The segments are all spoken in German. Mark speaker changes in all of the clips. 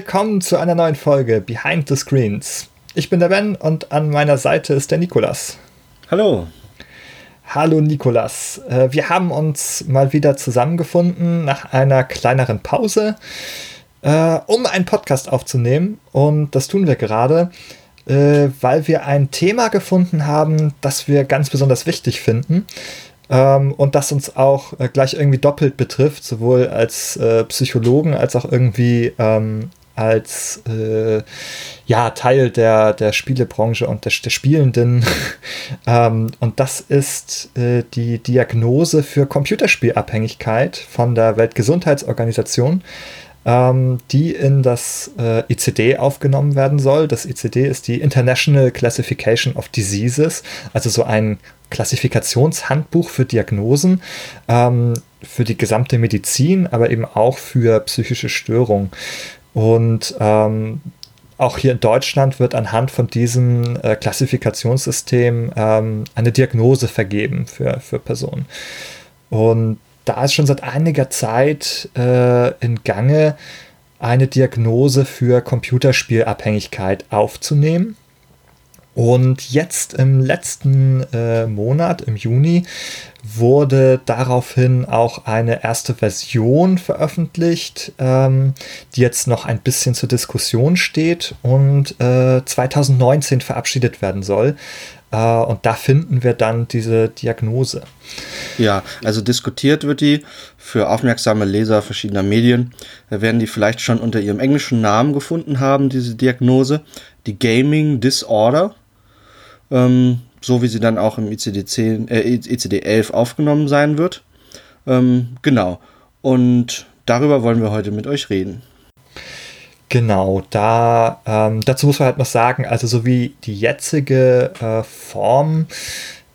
Speaker 1: willkommen zu einer neuen Folge Behind the Screens. Ich bin der Ben und an meiner Seite ist der Nikolas.
Speaker 2: Hallo.
Speaker 1: Hallo Nikolas. Äh, wir haben uns mal wieder zusammengefunden nach einer kleineren Pause, äh, um einen Podcast aufzunehmen. Und das tun wir gerade, äh, weil wir ein Thema gefunden haben, das wir ganz besonders wichtig finden. Ähm, und das uns auch gleich irgendwie doppelt betrifft, sowohl als Psychologen als auch irgendwie ähm, als äh, ja, Teil der, der Spielebranche und der, der Spielenden. ähm, und das ist äh, die Diagnose für Computerspielabhängigkeit von der Weltgesundheitsorganisation, ähm, die in das äh, ICD aufgenommen werden soll. Das ICD ist die International Classification of Diseases, also so ein Klassifikationshandbuch für Diagnosen. Ähm, für die gesamte Medizin, aber eben auch für psychische Störungen. Und ähm, auch hier in Deutschland wird anhand von diesem äh, Klassifikationssystem ähm, eine Diagnose vergeben für, für Personen. Und da ist schon seit einiger Zeit äh, in Gange, eine Diagnose für Computerspielabhängigkeit aufzunehmen. Und jetzt im letzten äh, Monat, im Juni, wurde daraufhin auch eine erste Version veröffentlicht, ähm, die jetzt noch ein bisschen zur Diskussion steht und äh, 2019 verabschiedet werden soll. Äh, und da finden wir dann diese Diagnose.
Speaker 2: Ja, also diskutiert wird die für aufmerksame Leser verschiedener Medien. Da werden die vielleicht schon unter ihrem englischen Namen gefunden haben, diese Diagnose. Die Gaming Disorder. Ähm, so wie sie dann auch im ICD-10, äh, ICD-11 aufgenommen sein wird. Ähm, genau. Und darüber wollen wir heute mit euch reden.
Speaker 1: Genau, da ähm, dazu muss man halt noch sagen, also so wie die jetzige äh, Form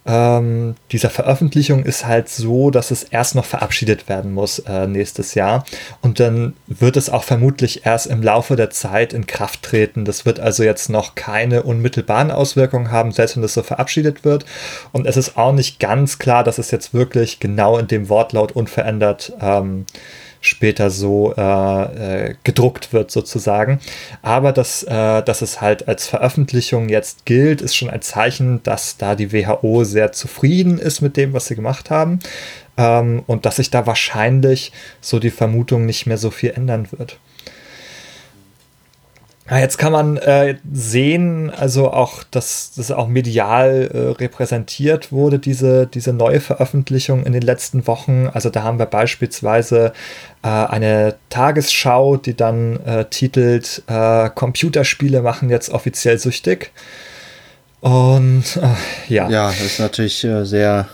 Speaker 1: ähm, dieser Veröffentlichung ist halt so, dass es erst noch verabschiedet werden muss äh, nächstes Jahr. Und dann wird es auch vermutlich erst im Laufe der Zeit in Kraft treten. Das wird also jetzt noch keine unmittelbaren Auswirkungen haben, selbst wenn das so verabschiedet wird. Und es ist auch nicht ganz klar, dass es jetzt wirklich genau in dem Wortlaut unverändert ähm, später so äh, äh, gedruckt wird sozusagen. Aber dass, äh, dass es halt als Veröffentlichung jetzt gilt, ist schon ein Zeichen, dass da die WHO sehr zufrieden ist mit dem, was sie gemacht haben. Ähm, und dass sich da wahrscheinlich so die Vermutung nicht mehr so viel ändern wird. Ja, jetzt kann man äh, sehen, also auch, dass das auch medial äh, repräsentiert wurde, diese, diese neue Veröffentlichung in den letzten Wochen. Also da haben wir beispielsweise äh, eine Tagesschau, die dann äh, titelt äh, Computerspiele machen jetzt offiziell süchtig. Und äh, ja.
Speaker 2: Ja, das ist natürlich sehr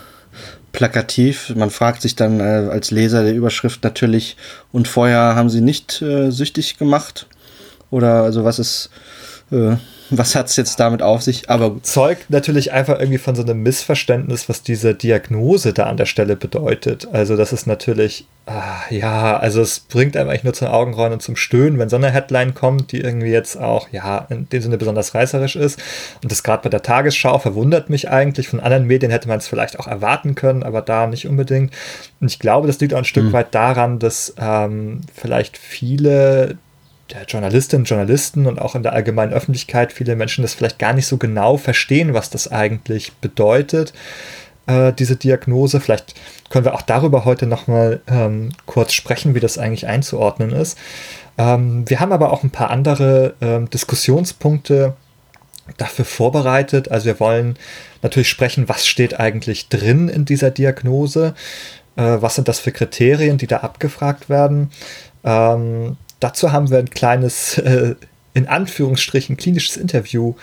Speaker 2: plakativ. Man fragt sich dann als Leser der Überschrift natürlich, und vorher haben sie nicht süchtig gemacht oder also was ist, äh, was hat es jetzt damit auf sich? Aber
Speaker 1: zeugt natürlich einfach irgendwie von so einem Missverständnis, was diese Diagnose da an der Stelle bedeutet. Also das ist natürlich, ah, ja, also es bringt einem eigentlich nur zum Augenrollen und zum Stöhnen, wenn so eine Headline kommt, die irgendwie jetzt auch, ja, in dem Sinne besonders reißerisch ist. Und das gerade bei der Tagesschau verwundert mich eigentlich. Von anderen Medien hätte man es vielleicht auch erwarten können, aber da nicht unbedingt. Und ich glaube, das liegt auch ein Stück mhm. weit daran, dass ähm, vielleicht viele der Journalistinnen und Journalisten und auch in der allgemeinen Öffentlichkeit viele Menschen das vielleicht gar nicht so genau verstehen, was das eigentlich bedeutet, äh, diese Diagnose. Vielleicht können wir auch darüber heute nochmal ähm, kurz sprechen, wie das eigentlich einzuordnen ist. Ähm, wir haben aber auch ein paar andere ähm, Diskussionspunkte dafür vorbereitet. Also wir wollen natürlich sprechen, was steht eigentlich drin in dieser Diagnose, äh, was sind das für Kriterien, die da abgefragt werden. Ähm, Dazu haben wir ein kleines, äh, in Anführungsstrichen, klinisches Interview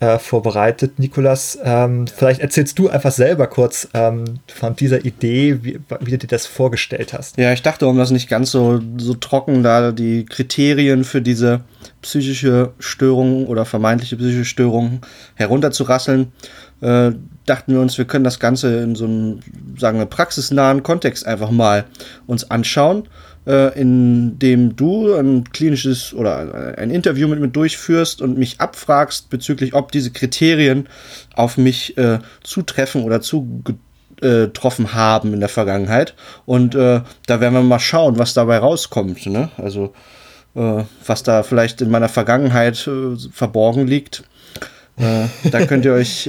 Speaker 1: äh, vorbereitet. Nikolas, ähm, vielleicht erzählst du einfach selber kurz ähm, von dieser Idee, wie, wie, du dir das vorgestellt hast.
Speaker 2: Ja, ich dachte, um das nicht ganz so, so trocken da die Kriterien für diese psychische Störung oder vermeintliche psychische Störung herunterzurasseln, äh, dachten wir uns, wir können das Ganze in so einem, sagen wir, praxisnahen Kontext einfach mal uns anschauen äh, in dem du ein klinisches oder ein Interview mit mir durchführst und mich abfragst bezüglich, ob diese Kriterien auf mich äh, zutreffen oder zugetroffen haben in der Vergangenheit. Und äh, da werden wir mal schauen, was dabei rauskommt. Ne? Also äh, was da vielleicht in meiner Vergangenheit äh, verborgen liegt. Da könnt ihr euch,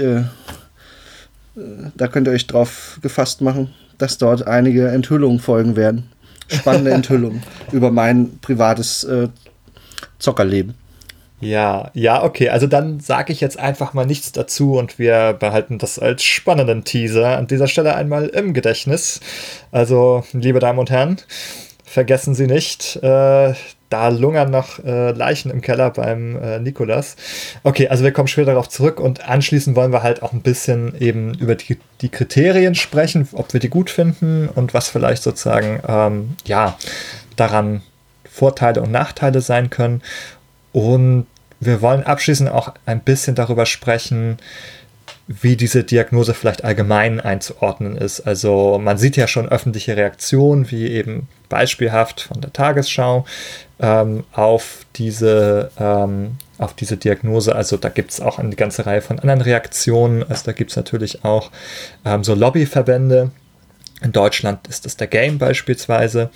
Speaker 2: da könnt ihr euch drauf gefasst machen, dass dort einige Enthüllungen folgen werden. Spannende Enthüllungen über mein privates äh, Zockerleben.
Speaker 1: Ja, ja, okay. Also dann sage ich jetzt einfach mal nichts dazu und wir behalten das als spannenden Teaser an dieser Stelle einmal im Gedächtnis. Also, liebe Damen und Herren, vergessen Sie nicht, äh, da lungern noch äh, Leichen im Keller beim äh, Nikolas. Okay, also wir kommen später darauf zurück und anschließend wollen wir halt auch ein bisschen eben über die, die Kriterien sprechen, ob wir die gut finden und was vielleicht sozusagen, ähm, ja, daran Vorteile und Nachteile sein können. Und wir wollen abschließend auch ein bisschen darüber sprechen, wie diese Diagnose vielleicht allgemein einzuordnen ist. Also man sieht ja schon öffentliche Reaktionen, wie eben beispielhaft von der Tagesschau ähm, auf, diese, ähm, auf diese Diagnose. Also da gibt es auch eine ganze Reihe von anderen Reaktionen. Also da gibt es natürlich auch ähm, so Lobbyverbände. In Deutschland ist das der Game beispielsweise,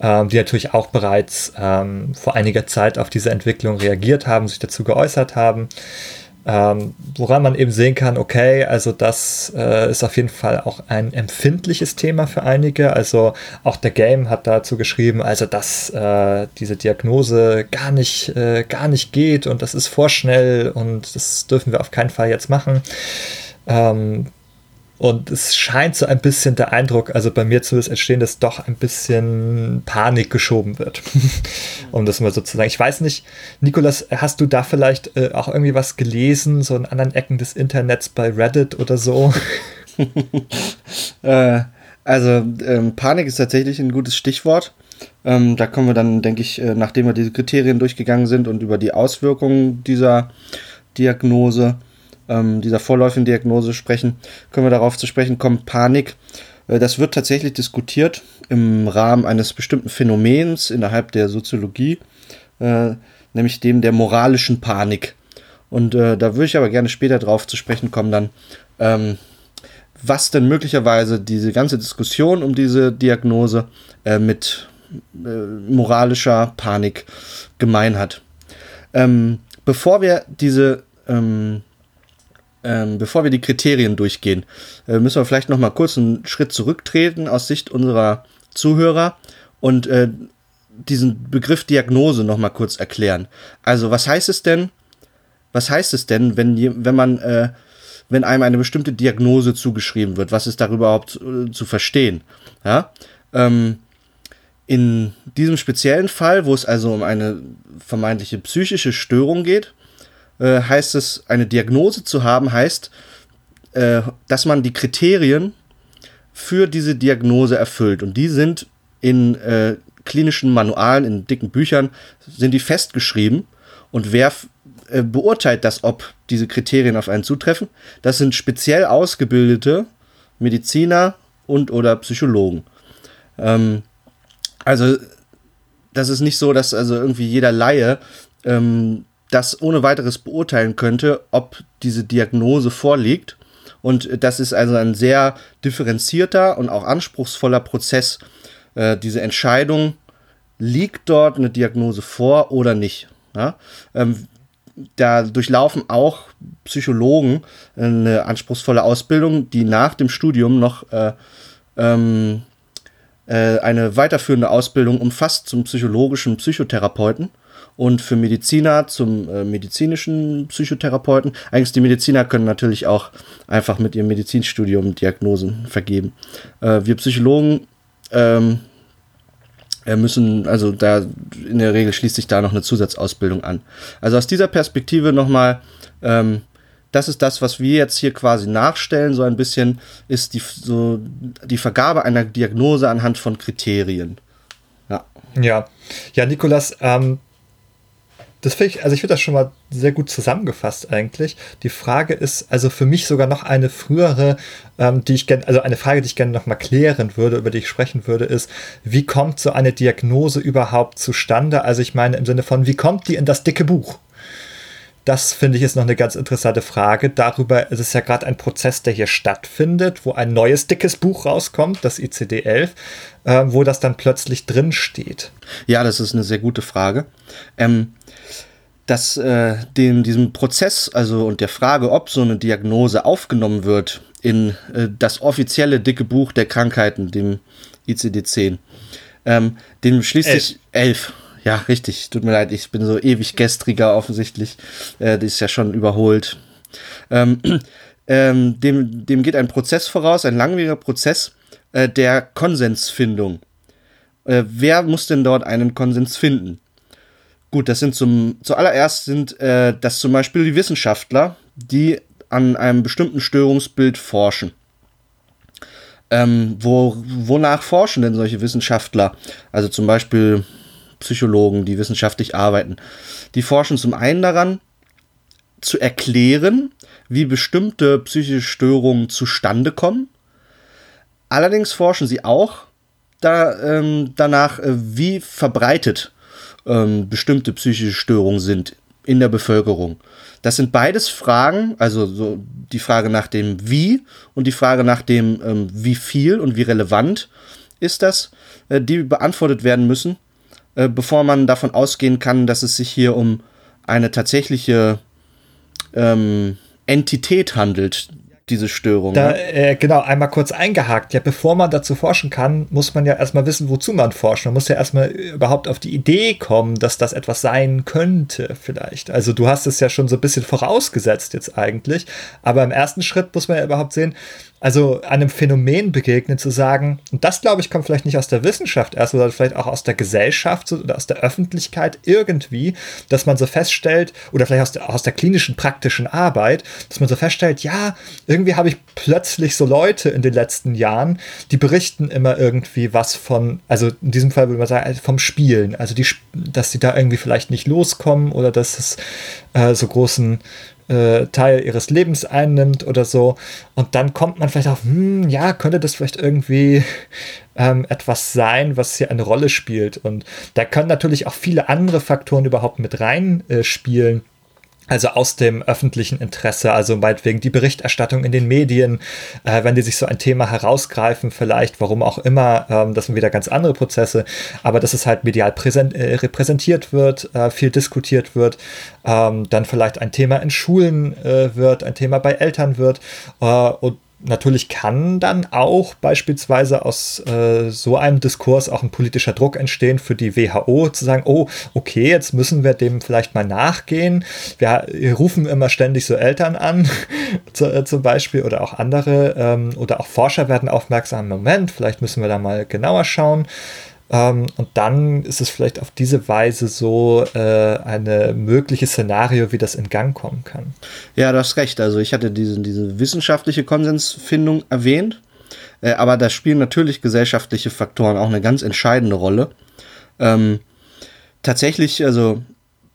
Speaker 1: ähm, die natürlich auch bereits ähm, vor einiger Zeit auf diese Entwicklung reagiert haben, sich dazu geäußert haben. Ähm, woran man eben sehen kann, okay, also das äh, ist auf jeden Fall auch ein empfindliches Thema für einige. Also auch der Game hat dazu geschrieben, also dass äh, diese Diagnose gar nicht, äh, gar nicht geht und das ist vorschnell und das dürfen wir auf keinen Fall jetzt machen. Ähm, und es scheint so ein bisschen der Eindruck, also bei mir zumindest entstehen, dass doch ein bisschen Panik geschoben wird. um das mal so zu sagen. Ich weiß nicht, Nikolas, hast du da vielleicht äh, auch irgendwie was gelesen, so in anderen Ecken des Internets bei Reddit oder so?
Speaker 2: äh, also ähm, Panik ist tatsächlich ein gutes Stichwort. Ähm, da kommen wir dann, denke ich, äh, nachdem wir diese Kriterien durchgegangen sind und über die Auswirkungen dieser Diagnose ähm, dieser vorläufigen Diagnose sprechen, können wir darauf zu sprechen kommen, Panik. Äh, das wird tatsächlich diskutiert im Rahmen eines bestimmten Phänomens innerhalb der Soziologie, äh, nämlich dem der moralischen Panik. Und äh, da würde ich aber gerne später drauf zu sprechen kommen, dann, ähm, was denn möglicherweise diese ganze Diskussion um diese Diagnose äh, mit äh, moralischer Panik gemein hat. Ähm, bevor wir diese ähm, ähm, bevor wir die Kriterien durchgehen, äh, müssen wir vielleicht noch mal kurz einen Schritt zurücktreten aus Sicht unserer Zuhörer und äh, diesen Begriff Diagnose noch mal kurz erklären. Also was heißt es denn? Was heißt es denn, wenn, wenn man äh, wenn einem eine bestimmte Diagnose zugeschrieben wird? Was ist darüber überhaupt äh, zu verstehen? Ja. Ähm, in diesem speziellen Fall, wo es also um eine vermeintliche psychische Störung geht, äh, heißt es, eine Diagnose zu haben, heißt, äh, dass man die Kriterien für diese Diagnose erfüllt. Und die sind in äh, klinischen Manualen, in dicken Büchern, sind die festgeschrieben. Und wer äh, beurteilt das, ob diese Kriterien auf einen zutreffen? Das sind speziell ausgebildete Mediziner und oder Psychologen. Ähm, also das ist nicht so, dass also irgendwie jeder Laie ähm, das ohne weiteres beurteilen könnte, ob diese Diagnose vorliegt. Und das ist also ein sehr differenzierter und auch anspruchsvoller Prozess. Äh, diese Entscheidung, liegt dort eine Diagnose vor oder nicht? Ja? Ähm, da durchlaufen auch Psychologen eine anspruchsvolle Ausbildung, die nach dem Studium noch äh, ähm, äh, eine weiterführende Ausbildung umfasst zum psychologischen Psychotherapeuten und für Mediziner zum äh, medizinischen Psychotherapeuten. Eigentlich die Mediziner können natürlich auch einfach mit ihrem Medizinstudium Diagnosen vergeben. Äh, wir Psychologen ähm, äh, müssen, also da in der Regel schließt sich da noch eine Zusatzausbildung an. Also aus dieser Perspektive nochmal, ähm, das ist das, was wir jetzt hier quasi nachstellen, so ein bisschen, ist die, so die Vergabe einer Diagnose anhand von Kriterien.
Speaker 1: Ja. Ja, ja Nikolas, ähm, das finde ich, also ich finde das schon mal sehr gut zusammengefasst eigentlich. Die Frage ist also für mich sogar noch eine frühere, ähm, die ich gerne, also eine Frage, die ich gerne noch mal klären würde, über die ich sprechen würde, ist, wie kommt so eine Diagnose überhaupt zustande? Also ich meine im Sinne von, wie kommt die in das dicke Buch? das finde ich ist noch eine ganz interessante Frage. Darüber es ist ja gerade ein Prozess, der hier stattfindet, wo ein neues dickes Buch rauskommt, das ICD-11, äh, wo das dann plötzlich drin steht.
Speaker 2: Ja, das ist eine sehr gute Frage. Ähm, dass äh, dem, diesem Prozess, also und der Frage, ob so eine Diagnose aufgenommen wird in äh, das offizielle dicke Buch der Krankheiten, dem ICD-10, ähm, dem schließlich elf. Ja, richtig. Tut mir leid, ich bin so ewig gestriger offensichtlich. Äh, die ist ja schon überholt. Ähm, ähm, dem, dem geht ein Prozess voraus, ein langwieriger Prozess äh, der Konsensfindung. Äh, wer muss denn dort einen Konsens finden? Gut, das sind zum zuallererst sind äh, das zum Beispiel die Wissenschaftler, die an einem bestimmten Störungsbild forschen. Ähm, wo, wonach forschen denn solche Wissenschaftler? Also zum Beispiel Psychologen, die wissenschaftlich arbeiten. Die forschen zum einen daran, zu erklären, wie bestimmte psychische Störungen zustande kommen. Allerdings forschen sie auch da, ähm, danach, äh, wie verbreitet ähm, bestimmte psychische Störungen sind in der Bevölkerung. Das sind beides Fragen, also so die Frage nach dem Wie und die Frage nach dem ähm, Wie viel und wie relevant ist das, äh, die beantwortet werden müssen, äh, bevor man davon ausgehen kann, dass es sich hier um eine tatsächliche ähm, Entität handelt, diese Störung.
Speaker 1: Da, ne? äh, genau, einmal kurz eingehakt. Ja, bevor man dazu forschen kann, muss man ja erstmal wissen, wozu man forscht. Man muss ja erstmal überhaupt auf die Idee kommen, dass das etwas sein könnte, vielleicht. Also du hast es ja schon so ein bisschen vorausgesetzt jetzt eigentlich. Aber im ersten Schritt muss man ja überhaupt sehen, also einem Phänomen begegnen, zu sagen, und das glaube ich kommt vielleicht nicht aus der Wissenschaft erst, sondern vielleicht auch aus der Gesellschaft oder aus der Öffentlichkeit irgendwie, dass man so feststellt, oder vielleicht aus der, aus der klinischen praktischen Arbeit, dass man so feststellt, ja, irgendwie habe ich plötzlich so Leute in den letzten Jahren, die berichten immer irgendwie was von, also in diesem Fall würde man sagen, vom Spielen, also die, dass sie da irgendwie vielleicht nicht loskommen oder dass es äh, so großen äh, Teil ihres Lebens einnimmt oder so. Und dann kommt man vielleicht auf, hm, ja, könnte das vielleicht irgendwie ähm, etwas sein, was hier eine Rolle spielt. Und da können natürlich auch viele andere Faktoren überhaupt mit reinspielen. Äh, also aus dem öffentlichen Interesse, also meinetwegen die Berichterstattung in den Medien, äh, wenn die sich so ein Thema herausgreifen, vielleicht, warum auch immer, ähm, das sind wieder ganz andere Prozesse, aber dass es halt medial präsent, äh, repräsentiert wird, äh, viel diskutiert wird, ähm, dann vielleicht ein Thema in Schulen äh, wird, ein Thema bei Eltern wird äh, und natürlich kann dann auch beispielsweise aus äh, so einem Diskurs auch ein politischer Druck entstehen für die WHO, zu sagen, oh, okay, jetzt müssen wir dem vielleicht mal nachgehen. Wir, wir rufen immer ständig so Eltern an, zu, äh, zum Beispiel, oder auch andere, ähm, oder auch Forscher werden aufmerksam, Moment, vielleicht müssen wir da mal genauer schauen. Ähm, und dann ist es vielleicht auf diese Weise so äh, eine mögliche Szenario, wie das in Gang kommen kann.
Speaker 2: Ja, du hast recht. Also ich hatte diese, diese wissenschaftliche Konsensfindung erwähnt, äh, aber da spielen natürlich gesellschaftliche Faktoren auch eine ganz entscheidende Rolle. Ähm, tatsächlich, also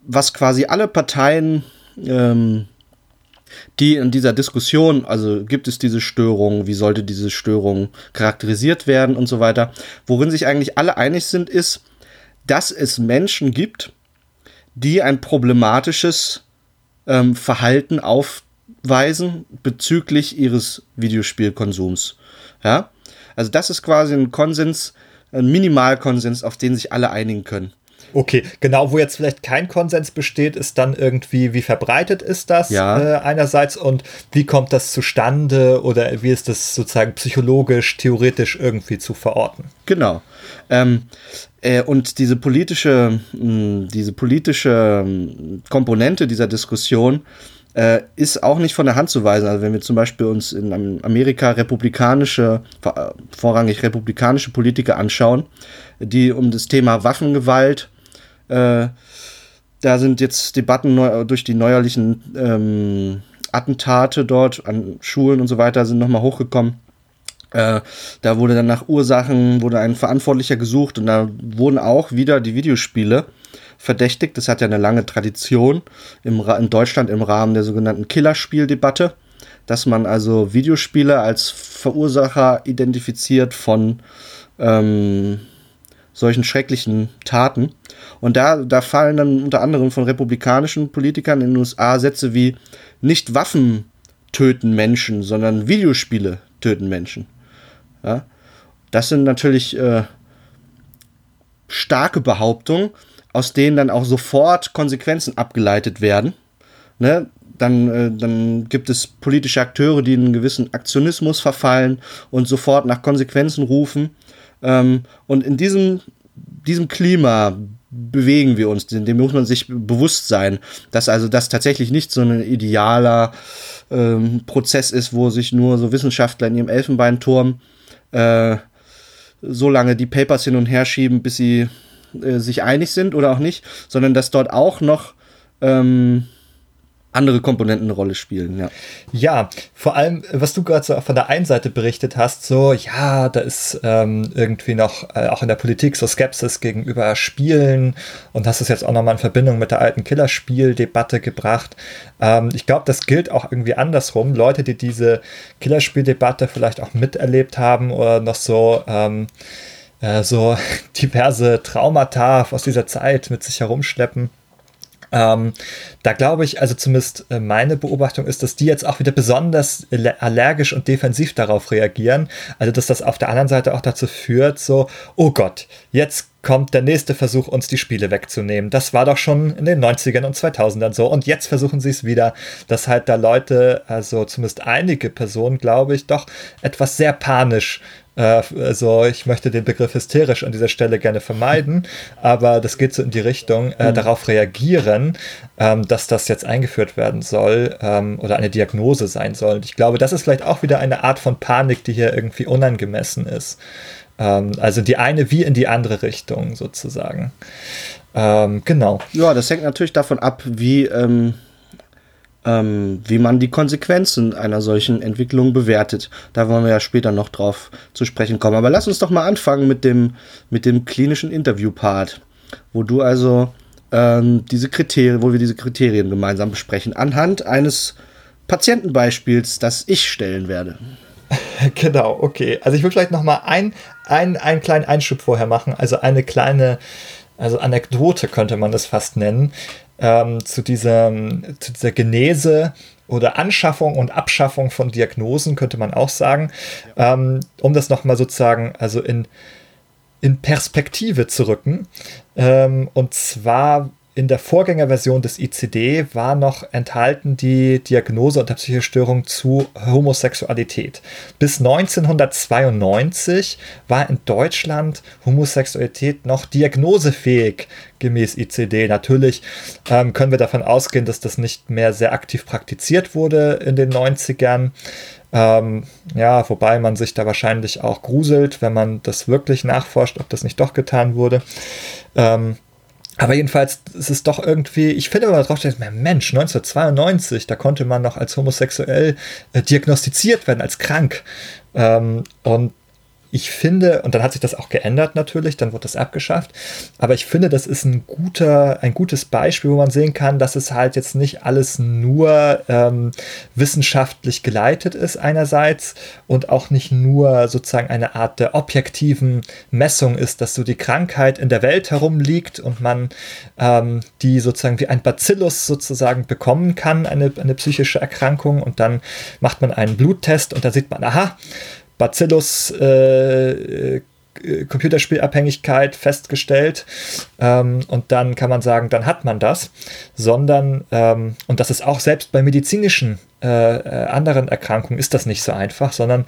Speaker 2: was quasi alle Parteien ähm, die in dieser Diskussion, also gibt es diese Störung, wie sollte diese Störung charakterisiert werden und so weiter, worin sich eigentlich alle einig sind, ist, dass es Menschen gibt, die ein problematisches ähm, Verhalten aufweisen bezüglich ihres Videospielkonsums. Ja, also das ist quasi ein Konsens, ein Minimalkonsens, auf den sich alle einigen können.
Speaker 1: Okay, genau, wo jetzt vielleicht kein Konsens besteht, ist dann irgendwie, wie verbreitet ist das ja. äh, einerseits und wie kommt das zustande oder wie ist das sozusagen psychologisch, theoretisch irgendwie zu verorten?
Speaker 2: Genau. Ähm, äh, und diese politische, mh, hm, diese politische mh, hm, Komponente dieser Diskussion äh, ist auch nicht von der Hand zu weisen. Also wenn wir zum Beispiel uns in Amerika republikanische, vorrangig republikanische Politiker anschauen, die um das Thema Waffengewalt äh, da sind jetzt Debatten durch die neuerlichen ähm, Attentate dort an Schulen und so weiter sind nochmal hochgekommen. Äh, da wurde dann nach Ursachen, wurde ein Verantwortlicher gesucht und da wurden auch wieder die Videospiele verdächtigt. Das hat ja eine lange Tradition im, in Deutschland im Rahmen der sogenannten Killerspieldebatte, dass man also Videospiele als Verursacher identifiziert von ähm, solchen schrecklichen Taten. Und da, da fallen dann unter anderem von republikanischen Politikern in den USA Sätze wie nicht Waffen töten Menschen, sondern Videospiele töten Menschen. Ja? Das sind natürlich äh, starke Behauptungen, aus denen dann auch sofort Konsequenzen abgeleitet werden. Ne? Dann, äh, dann gibt es politische Akteure, die in einen gewissen Aktionismus verfallen und sofort nach Konsequenzen rufen. Ähm, und in diesem, diesem Klima bewegen wir uns, dem muss man sich bewusst sein, dass also das tatsächlich nicht so ein idealer ähm, Prozess ist, wo sich nur so Wissenschaftler in ihrem Elfenbeinturm äh, so lange die Papers hin und her schieben, bis sie äh, sich einig sind oder auch nicht, sondern dass dort auch noch ähm, andere Komponenten eine Rolle spielen, ja.
Speaker 1: Ja, vor allem, was du gerade so von der einen Seite berichtet hast, so, ja, da ist ähm, irgendwie noch äh, auch in der Politik so Skepsis gegenüber Spielen und hast es jetzt auch nochmal in Verbindung mit der alten Killerspiel-Debatte gebracht. Ähm, ich glaube, das gilt auch irgendwie andersrum. Leute, die diese Killerspiel-Debatte vielleicht auch miterlebt haben oder noch so, ähm, äh, so diverse Traumata aus dieser Zeit mit sich herumschleppen ähm, da glaube ich, also zumindest äh, meine Beobachtung ist, dass die jetzt auch wieder besonders allergisch und defensiv darauf reagieren. Also, dass das auf der anderen Seite auch dazu führt, so, oh Gott, jetzt kommt der nächste Versuch, uns die Spiele wegzunehmen. Das war doch schon in den 90ern und 2000ern so. Und jetzt versuchen sie es wieder, dass halt da Leute, also zumindest einige Personen, glaube ich, doch etwas sehr panisch also ich möchte den Begriff hysterisch an dieser Stelle gerne vermeiden, aber das geht so in die Richtung, äh, mhm. darauf reagieren, ähm, dass das jetzt eingeführt werden soll ähm, oder eine Diagnose sein soll. Und ich glaube, das ist vielleicht auch wieder eine Art von Panik, die hier irgendwie unangemessen ist. Ähm, also die eine wie in die andere Richtung sozusagen. Ähm, genau.
Speaker 2: Ja, das hängt natürlich davon ab, wie ähm, wie man die Konsequenzen einer solchen Entwicklung bewertet. Da wollen wir ja später noch drauf zu sprechen kommen. Aber lass uns doch mal anfangen mit dem, mit dem klinischen Interview-Part, wo du also ähm, diese Kriterien, wo wir diese Kriterien gemeinsam besprechen, anhand eines Patientenbeispiels, das ich stellen werde.
Speaker 1: Genau, okay. Also ich will vielleicht noch mal ein, ein, einen kleinen Einschub vorher machen, also eine kleine also Anekdote könnte man das fast nennen ähm, zu, dieser, zu dieser Genese oder Anschaffung und Abschaffung von Diagnosen, könnte man auch sagen, ja. ähm, um das nochmal sozusagen also in, in Perspektive zu rücken. Ähm, und zwar in der Vorgängerversion des ICD war noch enthalten die Diagnose unter psychischer Störung zu Homosexualität. Bis 1992 war in Deutschland Homosexualität noch diagnosefähig gemäß ICD. Natürlich ähm, können wir davon ausgehen, dass das nicht mehr sehr aktiv praktiziert wurde in den 90ern. Ähm, ja, wobei man sich da wahrscheinlich auch gruselt, wenn man das wirklich nachforscht, ob das nicht doch getan wurde. Ähm, aber jedenfalls ist es doch irgendwie, ich finde aber drauf, Mensch, 1992, da konnte man noch als homosexuell äh, diagnostiziert werden, als krank. Ähm, und ich finde, und dann hat sich das auch geändert natürlich, dann wurde das abgeschafft, aber ich finde, das ist ein guter, ein gutes Beispiel, wo man sehen kann, dass es halt jetzt nicht alles nur ähm, wissenschaftlich geleitet ist einerseits und auch nicht nur sozusagen eine Art der objektiven Messung ist, dass so die Krankheit in der Welt herumliegt und man ähm, die sozusagen wie ein Bacillus sozusagen bekommen kann, eine, eine psychische Erkrankung und dann macht man einen Bluttest und da sieht man, aha, Bacillus äh, äh, Computerspielabhängigkeit festgestellt ähm, und dann kann man sagen, dann hat man das, sondern, ähm, und das ist auch selbst bei medizinischen äh, äh, anderen Erkrankungen ist das nicht so einfach, sondern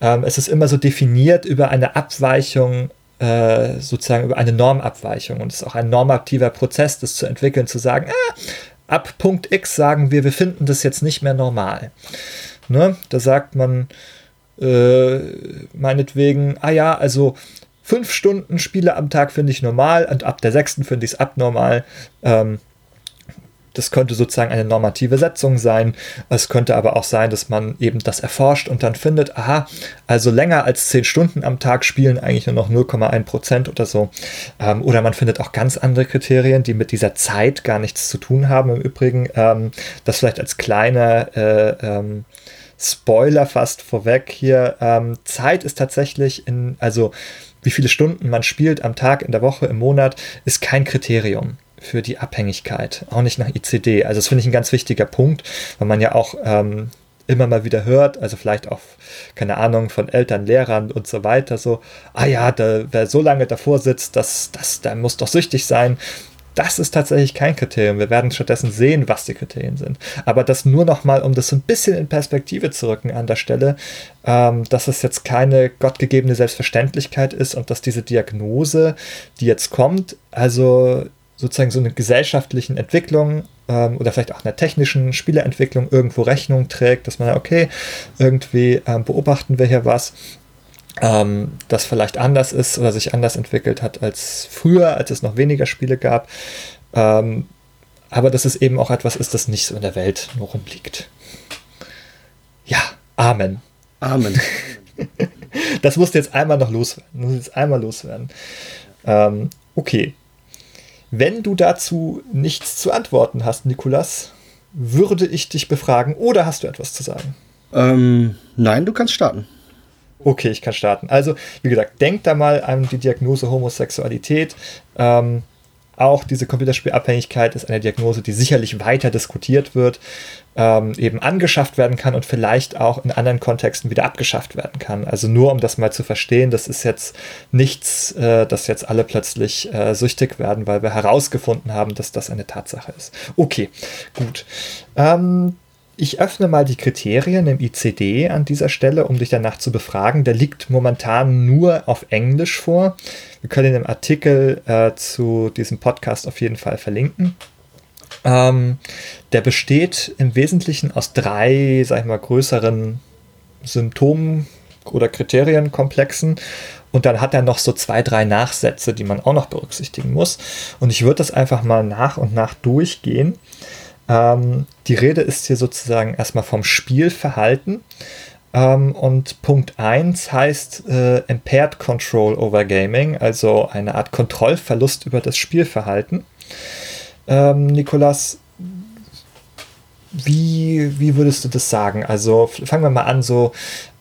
Speaker 1: ähm, es ist immer so definiert über eine Abweichung äh, sozusagen über eine Normabweichung und es ist auch ein normativer Prozess, das zu entwickeln, zu sagen, ah, ab Punkt X sagen wir, wir finden das jetzt nicht mehr normal. Ne? Da sagt man, äh, meinetwegen, ah ja, also fünf Stunden Spiele am Tag finde ich normal und ab der sechsten finde ich es abnormal. Ähm, das könnte sozusagen eine normative Setzung sein. Es könnte aber auch sein, dass man eben das erforscht und dann findet, aha, also länger als zehn Stunden am Tag spielen eigentlich nur noch 0,1 Prozent oder so. Ähm, oder man findet auch ganz andere Kriterien, die mit dieser Zeit gar nichts zu tun haben. Im Übrigen, ähm, das vielleicht als kleiner äh, ähm, Spoiler fast vorweg hier. Ähm, Zeit ist tatsächlich in, also wie viele Stunden man spielt am Tag, in der Woche, im Monat, ist kein Kriterium für die Abhängigkeit, auch nicht nach ICD. Also das finde ich ein ganz wichtiger Punkt, weil man ja auch ähm, immer mal wieder hört, also vielleicht auch, keine Ahnung, von Eltern, Lehrern und so weiter, so, ah ja, da, wer so lange davor sitzt, das, das, der muss doch süchtig sein. Das ist tatsächlich kein Kriterium. Wir werden stattdessen sehen, was die Kriterien sind. Aber das nur noch mal, um das so ein bisschen in Perspektive zu rücken an der Stelle, ähm, dass es jetzt keine gottgegebene Selbstverständlichkeit ist und dass diese Diagnose, die jetzt kommt, also sozusagen so eine gesellschaftlichen Entwicklung ähm, oder vielleicht auch einer technischen Spieleentwicklung irgendwo Rechnung trägt, dass man, okay, irgendwie ähm, beobachten wir hier was, ähm, das vielleicht anders ist oder sich anders entwickelt hat als früher, als es noch weniger Spiele gab. Ähm, aber dass es eben auch etwas ist, das nicht so in der Welt nur rumliegt. Ja, Amen.
Speaker 2: Amen.
Speaker 1: das musste jetzt einmal noch loswerden. Muss jetzt einmal loswerden. Ähm, okay. Wenn du dazu nichts zu antworten hast, Nikolas, würde ich dich befragen oder hast du etwas zu sagen?
Speaker 2: Ähm, nein, du kannst starten.
Speaker 1: Okay, ich kann starten. Also, wie gesagt, denkt da mal an die Diagnose Homosexualität. Ähm, auch diese Computerspielabhängigkeit ist eine Diagnose, die sicherlich weiter diskutiert wird, ähm, eben angeschafft werden kann und vielleicht auch in anderen Kontexten wieder abgeschafft werden kann. Also nur um das mal zu verstehen, das ist jetzt nichts, äh, dass jetzt alle plötzlich äh, süchtig werden, weil wir herausgefunden haben, dass das eine Tatsache ist. Okay, gut. Ähm, ich öffne mal die Kriterien im ICD an dieser Stelle, um dich danach zu befragen. Der liegt momentan nur auf Englisch vor. Wir können den Artikel äh, zu diesem Podcast auf jeden Fall verlinken. Ähm, der besteht im Wesentlichen aus drei, sag ich mal, größeren Symptomen oder Kriterienkomplexen. Und dann hat er noch so zwei, drei Nachsätze, die man auch noch berücksichtigen muss. Und ich würde das einfach mal nach und nach durchgehen. Ähm, die Rede ist hier sozusagen erstmal vom Spielverhalten. Ähm, und Punkt 1 heißt äh, Impaired Control over Gaming, also eine Art Kontrollverlust über das Spielverhalten. Ähm, Nikolas, wie, wie würdest du das sagen? Also fangen wir mal an, so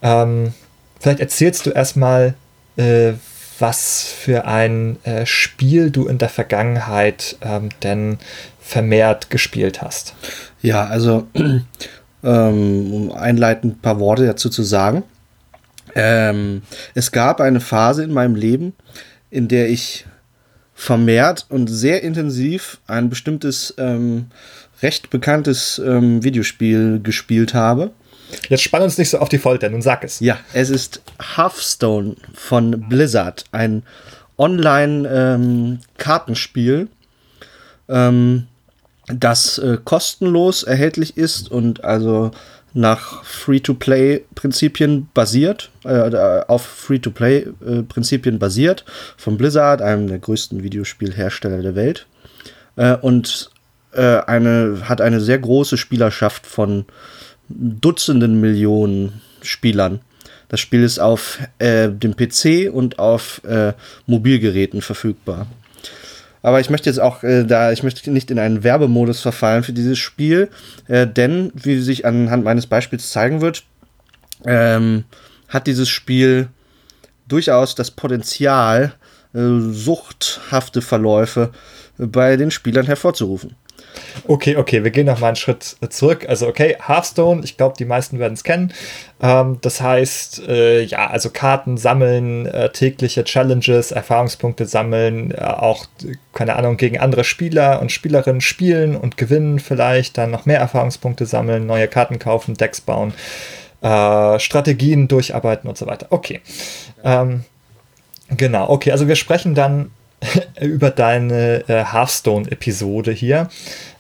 Speaker 1: ähm, vielleicht erzählst du erstmal, äh, was für ein äh, Spiel du in der Vergangenheit ähm, denn vermehrt gespielt hast.
Speaker 2: Ja, also ähm, um einleitend ein paar Worte dazu zu sagen. Ähm, es gab eine Phase in meinem Leben, in der ich vermehrt und sehr intensiv ein bestimmtes ähm, recht bekanntes ähm, Videospiel gespielt habe.
Speaker 1: Jetzt spann uns nicht so auf die Folter, nun sag es.
Speaker 2: Ja, es ist Hearthstone von Blizzard, ein Online-Kartenspiel, ähm, das äh, kostenlos erhältlich ist und also nach Free-to-Play-Prinzipien basiert, äh, auf Free-to-Play-Prinzipien basiert, von Blizzard, einem der größten Videospielhersteller der Welt. Äh, und äh, eine, hat eine sehr große Spielerschaft von Dutzenden Millionen Spielern. Das Spiel ist auf äh, dem PC und auf äh, Mobilgeräten verfügbar. Aber ich möchte jetzt auch äh, da, ich möchte nicht in einen Werbemodus verfallen für dieses Spiel, äh, denn wie sich anhand meines Beispiels zeigen wird, ähm, hat dieses Spiel durchaus das Potenzial, äh, suchthafte Verläufe bei den Spielern hervorzurufen.
Speaker 1: Okay, okay, wir gehen noch mal einen Schritt zurück. Also, okay, Hearthstone, ich glaube, die meisten werden es kennen. Ähm, das heißt, äh, ja, also Karten sammeln, äh, tägliche Challenges, Erfahrungspunkte sammeln, äh, auch, keine Ahnung, gegen andere Spieler und Spielerinnen spielen und gewinnen vielleicht, dann noch mehr Erfahrungspunkte sammeln, neue Karten kaufen, Decks bauen, äh, Strategien durcharbeiten und so weiter. Okay. Ähm, genau, okay, also wir sprechen dann über deine äh, Hearthstone-Episode hier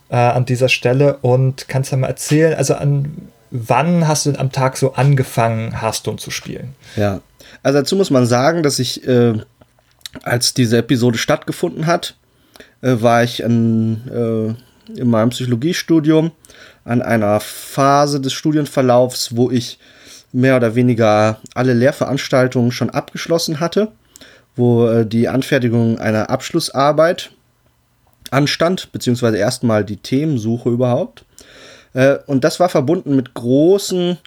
Speaker 1: äh, an dieser Stelle. Und kannst ja mal erzählen, also an wann hast du am Tag so angefangen, Hearthstone zu spielen?
Speaker 2: Ja, also dazu muss man sagen, dass ich, äh, als diese Episode stattgefunden hat, äh, war ich an, äh, in meinem Psychologiestudium an einer Phase des Studienverlaufs, wo ich mehr oder weniger alle Lehrveranstaltungen schon abgeschlossen hatte wo äh, die Anfertigung einer Abschlussarbeit anstand, beziehungsweise erstmal die Themensuche überhaupt. Äh, und das war verbunden mit großen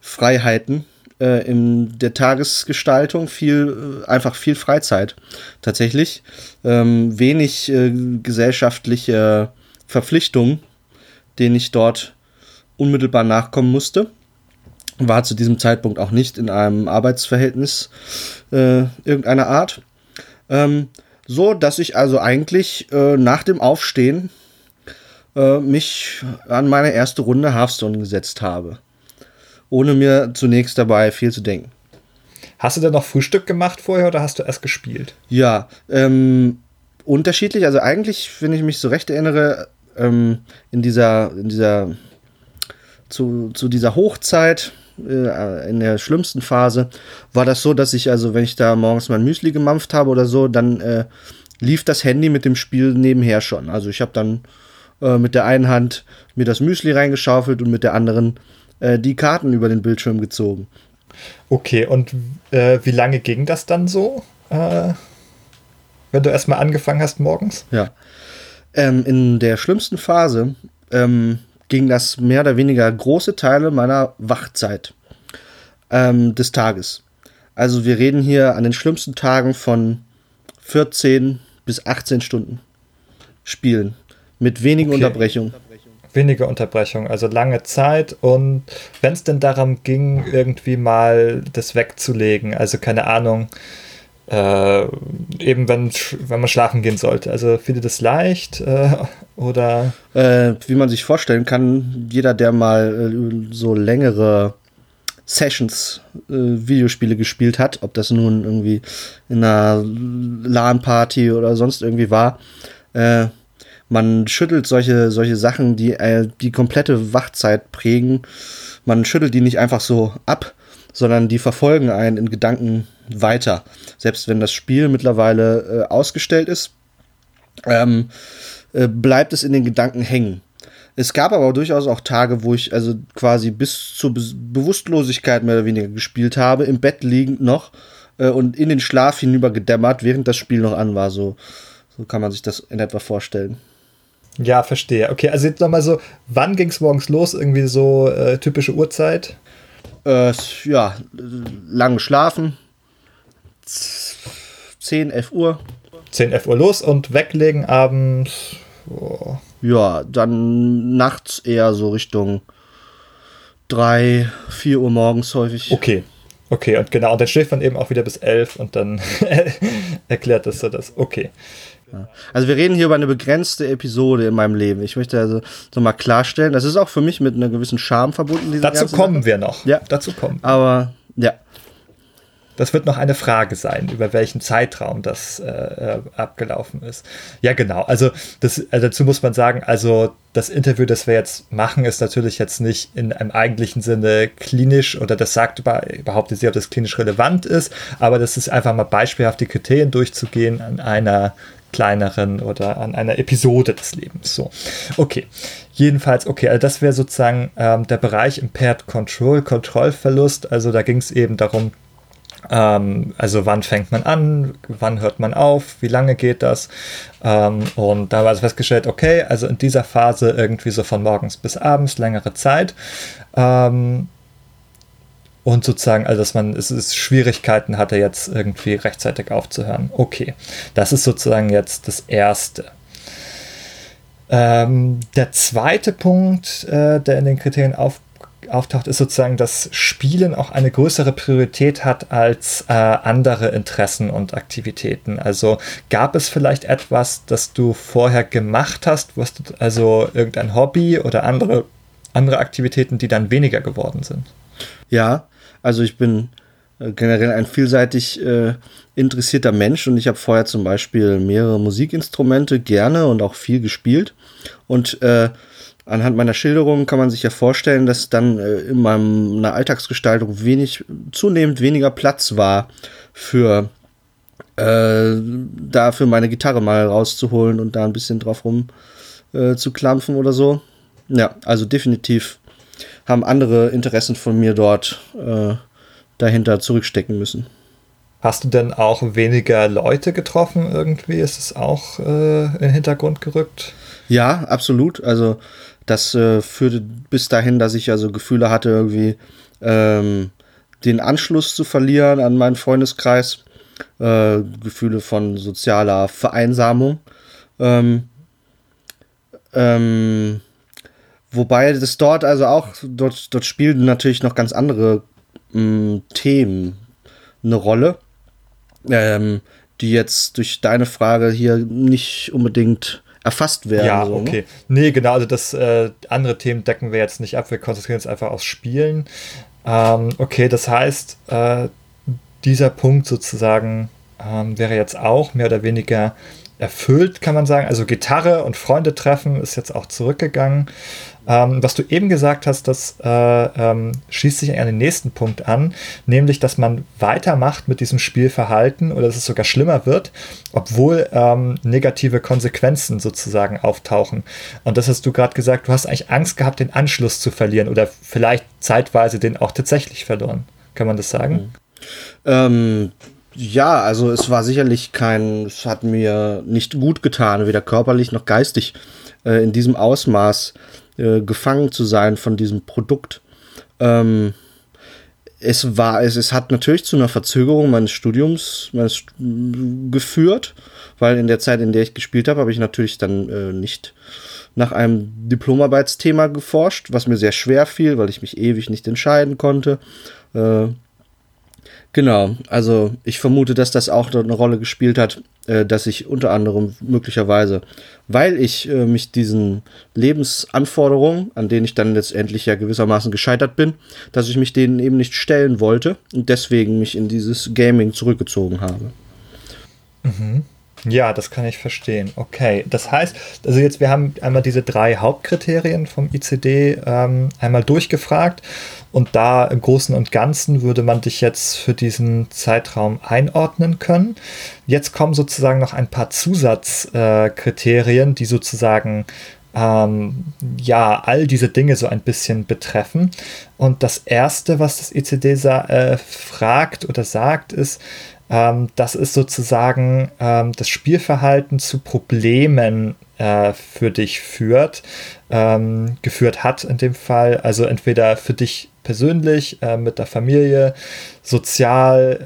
Speaker 2: Freiheiten äh, in der Tagesgestaltung viel, einfach viel Freizeit tatsächlich. Ähm, wenig gesellschaftliche Verpflichtungen, denen ich dort unmittelbar nachkommen musste. War zu diesem Zeitpunkt auch nicht in einem Arbeitsverhältnis äh, irgendeiner Art. Ähm, so dass ich also eigentlich äh, nach dem Aufstehen äh, mich an meine erste Runde Hearthstone gesetzt habe. Ohne mir zunächst dabei viel zu denken.
Speaker 1: Hast du denn noch Frühstück gemacht vorher oder hast du erst gespielt?
Speaker 2: Ja, ähm, unterschiedlich. Also eigentlich, wenn ich mich so recht erinnere, ähm, in dieser, in dieser, zu, zu dieser Hochzeit, äh, in der schlimmsten Phase, war das so, dass ich, also wenn ich da morgens mein Müsli gemampft habe oder so, dann äh, lief das Handy mit dem Spiel nebenher schon. Also ich habe dann äh, mit der einen Hand mir das Müsli reingeschaufelt und mit der anderen äh, die Karten über den Bildschirm gezogen.
Speaker 1: Okay, und äh, wie lange ging das dann so? Äh, wenn du erstmal angefangen hast morgens?
Speaker 2: Ja. Ähm, in der schlimmsten Phase ähm, ging das mehr oder weniger große Teile meiner Wachzeit ähm, des Tages. Also wir reden hier an den schlimmsten Tagen von 14 bis 18 Stunden Spielen mit wenigen okay. Unterbrechungen.
Speaker 1: Wenige Unterbrechungen, also lange Zeit. Und wenn es denn darum ging, irgendwie mal das wegzulegen, also keine Ahnung, äh, eben wenn, wenn man schlafen gehen sollte. Also fiel dir das leicht äh, oder?
Speaker 2: Äh, wie man sich vorstellen kann, jeder, der mal äh, so längere Sessions äh, Videospiele gespielt hat, ob das nun irgendwie in einer LAN-Party oder sonst irgendwie war, äh, man schüttelt solche, solche Sachen, die die komplette Wachzeit prägen, man schüttelt die nicht einfach so ab, sondern die verfolgen einen in Gedanken weiter. Selbst wenn das Spiel mittlerweile äh, ausgestellt ist, ähm, äh, bleibt es in den Gedanken hängen. Es gab aber durchaus auch Tage, wo ich also quasi bis zur Be Bewusstlosigkeit mehr oder weniger gespielt habe, im Bett liegend noch äh, und in den Schlaf hinüber gedämmert, während das Spiel noch an war. So, so kann man sich das in etwa vorstellen.
Speaker 1: Ja, verstehe. Okay, also jetzt nochmal so, wann ging es morgens los? Irgendwie so äh, typische Uhrzeit?
Speaker 2: Äh, ja, lang schlafen. 10, 11 Uhr.
Speaker 1: 10, 11 Uhr los und weglegen abends.
Speaker 2: Oh. Ja, dann nachts eher so Richtung 3, 4 Uhr morgens häufig.
Speaker 1: Okay. Okay, und genau, und dann schläft man eben auch wieder bis 11 und dann erklärt das so das. Okay.
Speaker 2: Also wir reden hier über eine begrenzte Episode in meinem Leben. Ich möchte also so mal klarstellen, das ist auch für mich mit einer gewissen Charme verbunden.
Speaker 1: Dazu kommen Sache. wir noch.
Speaker 2: Ja,
Speaker 1: dazu kommen.
Speaker 2: Aber ja.
Speaker 1: Das wird noch eine Frage sein, über welchen Zeitraum das äh, äh, abgelaufen ist. Ja, genau. Also, das, also dazu muss man sagen, also das Interview, das wir jetzt machen, ist natürlich jetzt nicht in einem eigentlichen Sinne klinisch oder das sagt über, überhaupt nicht, ob das klinisch relevant ist, aber das ist einfach mal beispielhaft die Kriterien durchzugehen an einer kleineren oder an einer Episode des Lebens. So, okay. Jedenfalls, okay, also das wäre sozusagen ähm, der Bereich Impaired Control, Kontrollverlust. Also da ging es eben darum, ähm, also wann fängt man an, wann hört man auf, wie lange geht das? Ähm, und da war es festgestellt, okay, also in dieser Phase irgendwie so von morgens bis abends, längere Zeit. Ähm, und sozusagen, also dass man es ist Schwierigkeiten hatte, jetzt irgendwie rechtzeitig aufzuhören. Okay, das ist sozusagen jetzt das Erste. Ähm, der zweite Punkt, äh, der in den Kriterien auf, auftaucht, ist sozusagen, dass Spielen auch eine größere Priorität hat als äh, andere Interessen und Aktivitäten. Also gab es vielleicht etwas, das du vorher gemacht hast, was du, also irgendein Hobby oder andere, andere Aktivitäten, die dann weniger geworden sind?
Speaker 2: Ja, also ich bin äh, generell ein vielseitig äh, interessierter Mensch und ich habe vorher zum Beispiel mehrere Musikinstrumente gerne und auch viel gespielt. Und äh, anhand meiner Schilderungen kann man sich ja vorstellen, dass dann äh, in meiner Alltagsgestaltung wenig, zunehmend weniger Platz war für äh, dafür meine Gitarre mal rauszuholen und da ein bisschen drauf rum äh, zu klampfen oder so. Ja, also definitiv haben andere Interessen von mir dort äh, dahinter zurückstecken müssen.
Speaker 1: Hast du denn auch weniger Leute getroffen irgendwie? Ist es auch äh, in den Hintergrund gerückt?
Speaker 2: Ja, absolut. Also das äh, führte bis dahin, dass ich also Gefühle hatte irgendwie, ähm, den Anschluss zu verlieren an meinen Freundeskreis, äh, Gefühle von sozialer Vereinsamung. Ähm, ähm, wobei das dort also auch, dort, dort spielen natürlich noch ganz andere mh, mm, Themen eine Rolle, ähm, die jetzt durch deine Frage hier nicht unbedingt erfasst werden.
Speaker 1: Ja, so, ne? okay. Ne? Nee, genau, also das äh, andere Themen decken wir jetzt nicht ab, wir konzentrieren uns einfach aufs Spielen. Ähm, okay, das heißt, äh, dieser Punkt sozusagen ähm, wäre jetzt auch mehr oder weniger erfüllt, kann man sagen. Also Gitarre und Freunde treffen ist jetzt auch zurückgegangen. Ähm, was du eben gesagt hast, das äh, ähm, schließt sich an den nächsten Punkt an, nämlich, dass man weitermacht mit diesem Spielverhalten oder dass es sogar schlimmer wird, obwohl ähm, negative Konsequenzen sozusagen auftauchen. Und das hast du gerade gesagt, du hast eigentlich Angst gehabt, den Anschluss zu verlieren oder vielleicht zeitweise den auch tatsächlich verloren. Kann man das sagen? Mhm.
Speaker 2: Ähm, ja, also es war sicherlich kein, es hat mir nicht gut getan, weder körperlich noch geistig äh, in diesem Ausmaß äh, gefangen zu sein von diesem Produkt. Ähm, es war, es, es hat natürlich zu einer Verzögerung meines Studiums meines, geführt, weil in der Zeit, in der ich gespielt habe, habe ich natürlich dann äh, nicht nach einem Diplomarbeitsthema geforscht, was mir sehr schwer fiel, weil ich mich ewig nicht entscheiden konnte. Äh, Genau, also ich vermute, dass das auch eine Rolle gespielt hat, äh, dass ich unter anderem möglicherweise, weil ich äh, mich diesen Lebensanforderungen, an denen ich dann letztendlich ja gewissermaßen gescheitert bin, dass ich mich denen eben nicht stellen wollte und deswegen mich in dieses Gaming zurückgezogen habe.
Speaker 1: Mhm. Ja, das kann ich verstehen. Okay, das heißt, also jetzt, wir haben einmal diese drei Hauptkriterien vom ICD ähm, einmal durchgefragt und da im Großen und Ganzen würde man dich jetzt für diesen Zeitraum einordnen können. Jetzt kommen sozusagen noch ein paar Zusatzkriterien, äh, die sozusagen ähm, ja, all diese Dinge so ein bisschen betreffen. Und das Erste, was das ICD äh, fragt oder sagt, ist, ähm, das ist sozusagen ähm, das Spielverhalten zu Problemen äh, für dich führt, ähm, geführt hat in dem Fall. Also entweder für dich persönlich, äh, mit der Familie, sozial,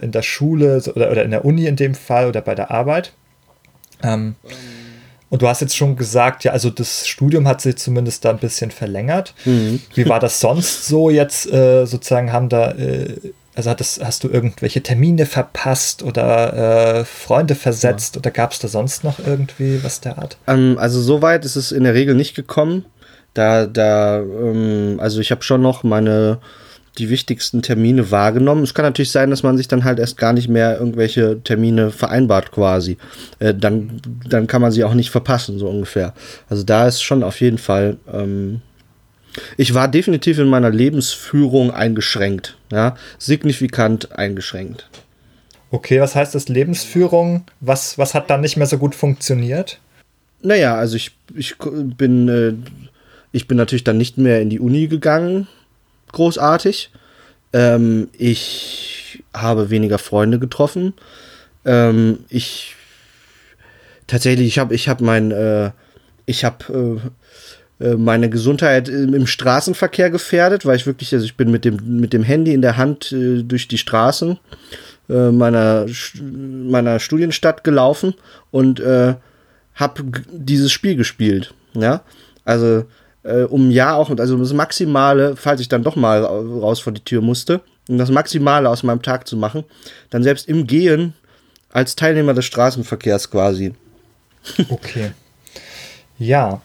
Speaker 1: äh, in der Schule oder, oder in der Uni in dem Fall oder bei der Arbeit. Ähm, und du hast jetzt schon gesagt, ja, also das Studium hat sich zumindest da ein bisschen verlängert. Mhm. Wie war das sonst so jetzt äh, sozusagen? Haben da äh, also hattest, hast du irgendwelche Termine verpasst oder äh, Freunde versetzt ja. oder gab es da sonst noch irgendwie was der Art?
Speaker 2: Ähm, also so weit ist es in der Regel nicht gekommen. Da, da, ähm, also ich habe schon noch meine die wichtigsten Termine wahrgenommen. Es kann natürlich sein, dass man sich dann halt erst gar nicht mehr irgendwelche Termine vereinbart quasi. Äh, dann, dann kann man sie auch nicht verpassen, so ungefähr. Also da ist schon auf jeden Fall ähm, ich war definitiv in meiner Lebensführung eingeschränkt, ja, signifikant eingeschränkt.
Speaker 1: Okay, was heißt das Lebensführung? Was, was hat dann nicht mehr so gut funktioniert?
Speaker 2: Naja, also ich, ich bin, äh, ich bin natürlich dann nicht mehr in die Uni gegangen, großartig. Ähm, ich habe weniger Freunde getroffen. Ähm, ich tatsächlich, ich habe, ich habe mein, äh, ich habe äh, meine Gesundheit im Straßenverkehr gefährdet, weil ich wirklich, also ich bin mit dem, mit dem Handy in der Hand äh, durch die Straßen äh, meiner, meiner Studienstadt gelaufen und äh, habe dieses Spiel gespielt. Ja, also äh, um ja auch, also das Maximale, falls ich dann doch mal raus vor die Tür musste, um das Maximale aus meinem Tag zu machen, dann selbst im Gehen als Teilnehmer des Straßenverkehrs quasi.
Speaker 1: Okay. Ja,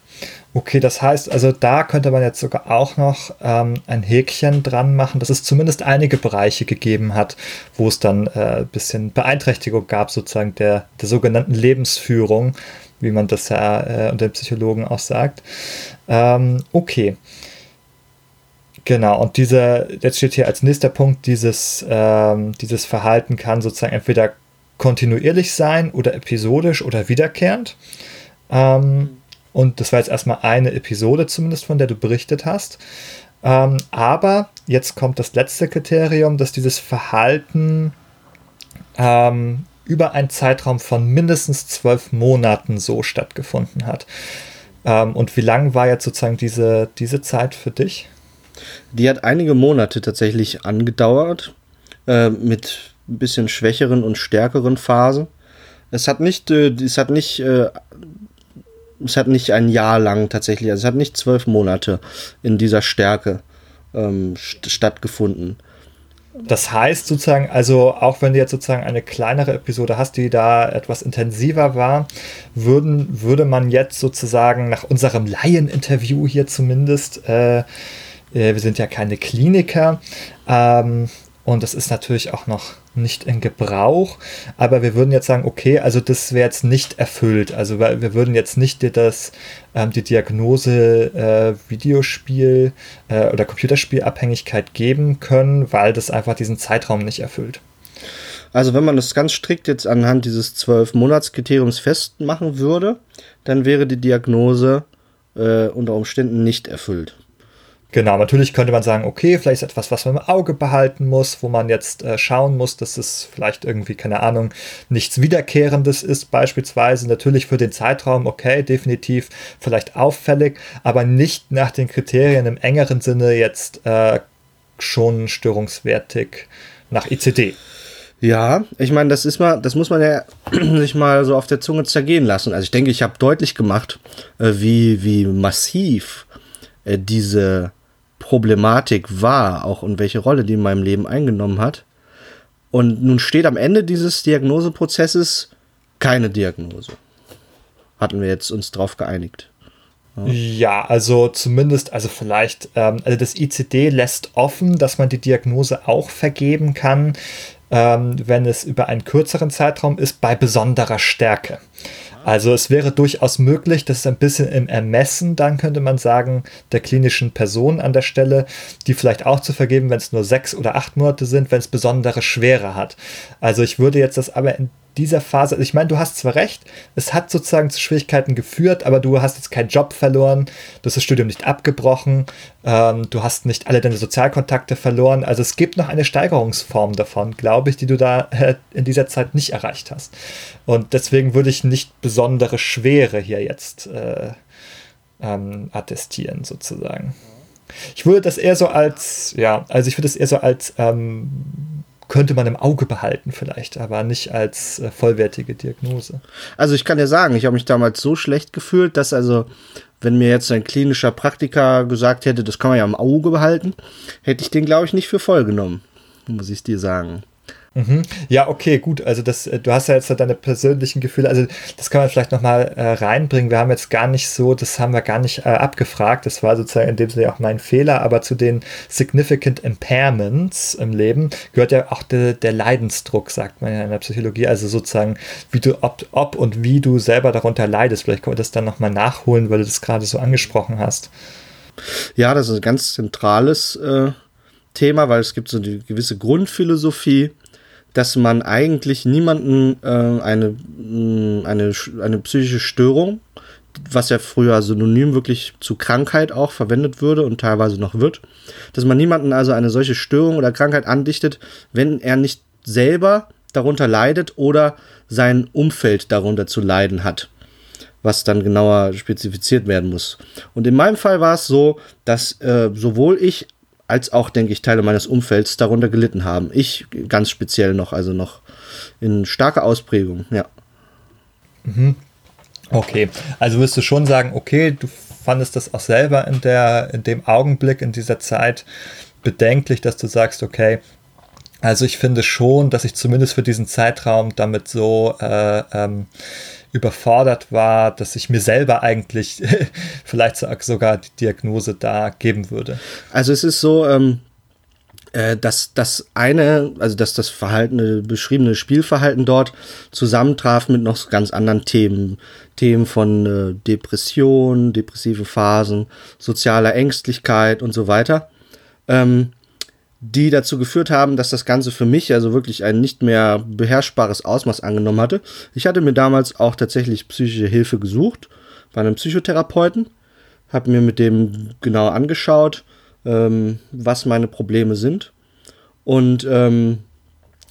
Speaker 1: Okay, das heißt, also da könnte man jetzt sogar auch noch ähm, ein Häkchen dran machen, dass es zumindest einige Bereiche gegeben hat, wo es dann äh, ein bisschen Beeinträchtigung gab, sozusagen der, der sogenannten Lebensführung, wie man das ja äh, unter den Psychologen auch sagt. Ähm, okay. Genau, und diese, jetzt steht hier als nächster Punkt, dieses, ähm, dieses Verhalten kann sozusagen entweder kontinuierlich sein oder episodisch oder wiederkehrend. Ähm, und das war jetzt erstmal eine Episode zumindest, von der du berichtet hast. Ähm, aber jetzt kommt das letzte Kriterium, dass dieses Verhalten ähm, über einen Zeitraum von mindestens zwölf Monaten so stattgefunden hat. Ähm, und wie lang war jetzt sozusagen diese, diese Zeit für dich?
Speaker 2: Die hat einige Monate tatsächlich angedauert, äh, mit ein bisschen schwächeren und stärkeren Phasen. Es hat nicht, äh, es hat nicht, äh, es hat nicht ein Jahr lang tatsächlich, also es hat nicht zwölf Monate in dieser Stärke ähm, st stattgefunden.
Speaker 1: Das heißt sozusagen, also auch wenn du jetzt sozusagen eine kleinere Episode hast, die da etwas intensiver war, würden, würde man jetzt sozusagen nach unserem Laien-Interview hier zumindest, äh, äh, wir sind ja keine Kliniker, ähm, und das ist natürlich auch noch nicht in Gebrauch, aber wir würden jetzt sagen, okay, also das wäre jetzt nicht erfüllt. Also wir würden jetzt nicht dir das, ähm, die Diagnose äh, Videospiel äh, oder Computerspielabhängigkeit geben können, weil das einfach diesen Zeitraum nicht erfüllt.
Speaker 2: Also wenn man das ganz strikt jetzt anhand dieses zwölf Monatskriteriums festmachen würde, dann wäre die Diagnose äh, unter Umständen nicht erfüllt.
Speaker 1: Genau, natürlich könnte man sagen, okay, vielleicht ist etwas, was man im Auge behalten muss, wo man jetzt äh, schauen muss, dass es vielleicht irgendwie, keine Ahnung, nichts Wiederkehrendes ist, beispielsweise. Natürlich für den Zeitraum, okay, definitiv vielleicht auffällig, aber nicht nach den Kriterien im engeren Sinne jetzt äh, schon störungswertig nach ICD.
Speaker 2: Ja, ich meine, das ist mal, das muss man ja sich mal so auf der Zunge zergehen lassen. Also ich denke, ich habe deutlich gemacht, äh, wie, wie massiv äh, diese Problematik war, auch und welche Rolle die in meinem Leben eingenommen hat. Und nun steht am Ende dieses Diagnoseprozesses keine Diagnose. Hatten wir jetzt uns drauf geeinigt.
Speaker 1: Ja. ja, also zumindest, also vielleicht, ähm, also das ICD lässt offen, dass man die Diagnose auch vergeben kann, ähm, wenn es über einen kürzeren Zeitraum ist, bei besonderer Stärke. Also es wäre durchaus möglich, das ein bisschen im Ermessen, dann könnte man sagen, der klinischen Person an der Stelle, die vielleicht auch zu vergeben, wenn es nur sechs oder acht Monate sind, wenn es besondere Schwere hat. Also ich würde jetzt das aber in dieser Phase, also ich meine, du hast zwar recht, es hat sozusagen zu Schwierigkeiten geführt, aber du hast jetzt keinen Job verloren, du hast das Studium nicht abgebrochen, ähm, du hast nicht alle deine Sozialkontakte verloren. Also es gibt noch eine Steigerungsform davon, glaube ich, die du da äh, in dieser Zeit nicht erreicht hast. Und deswegen würde ich nicht besondere Schwere hier jetzt äh, ähm, attestieren, sozusagen. Ich würde das eher so als, ja, also ich würde das eher so als ähm, könnte man im Auge behalten vielleicht, aber nicht als äh, vollwertige Diagnose.
Speaker 2: Also ich kann dir sagen, ich habe mich damals so schlecht gefühlt, dass also, wenn mir jetzt ein klinischer Praktiker gesagt hätte, das kann man ja im Auge behalten, hätte ich den, glaube ich, nicht für voll genommen, muss ich dir sagen.
Speaker 1: Mhm. Ja, okay, gut. Also das, äh, du hast ja jetzt deine persönlichen Gefühle. Also das kann man vielleicht nochmal äh, reinbringen. Wir haben jetzt gar nicht so, das haben wir gar nicht äh, abgefragt. Das war sozusagen in dem Sinne auch mein Fehler. Aber zu den significant impairments im Leben gehört ja auch de, der Leidensdruck, sagt man ja in der Psychologie. Also sozusagen, wie du, ob, ob und wie du selber darunter leidest. Vielleicht können wir das dann nochmal nachholen, weil du das gerade so angesprochen hast.
Speaker 2: Ja, das ist ein ganz zentrales äh, Thema, weil es gibt so die gewisse Grundphilosophie dass man eigentlich niemanden äh, eine, mm, eine, eine psychische Störung, was ja früher synonym wirklich zu Krankheit auch verwendet würde und teilweise noch wird, dass man niemanden also eine solche Störung oder Krankheit andichtet, wenn er nicht selber darunter leidet oder sein Umfeld darunter zu leiden hat was dann genauer spezifiziert werden muss. Und in meinem Fall war es so, dass äh, sowohl ich als auch, denke ich, Teile meines Umfelds darunter gelitten haben. Ich ganz speziell noch, also noch in starker Ausprägung, ja.
Speaker 1: Mhm. Okay, also wirst du schon sagen, okay, du fandest das auch selber in, der, in dem Augenblick, in dieser Zeit bedenklich, dass du sagst, okay, also ich finde schon, dass ich zumindest für diesen Zeitraum damit so äh, ähm, überfordert war, dass ich mir selber eigentlich vielleicht sogar die Diagnose da geben würde.
Speaker 2: Also es ist so, ähm, äh, dass das eine, also dass das Verhalten, beschriebene Spielverhalten dort zusammentraf mit noch ganz anderen Themen. Themen von äh, Depression, depressive Phasen, sozialer Ängstlichkeit und so weiter. Ähm, die dazu geführt haben, dass das Ganze für mich also wirklich ein nicht mehr beherrschbares Ausmaß angenommen hatte. Ich hatte mir damals auch tatsächlich psychische Hilfe gesucht bei einem Psychotherapeuten, habe mir mit dem genau angeschaut, ähm, was meine Probleme sind und ähm,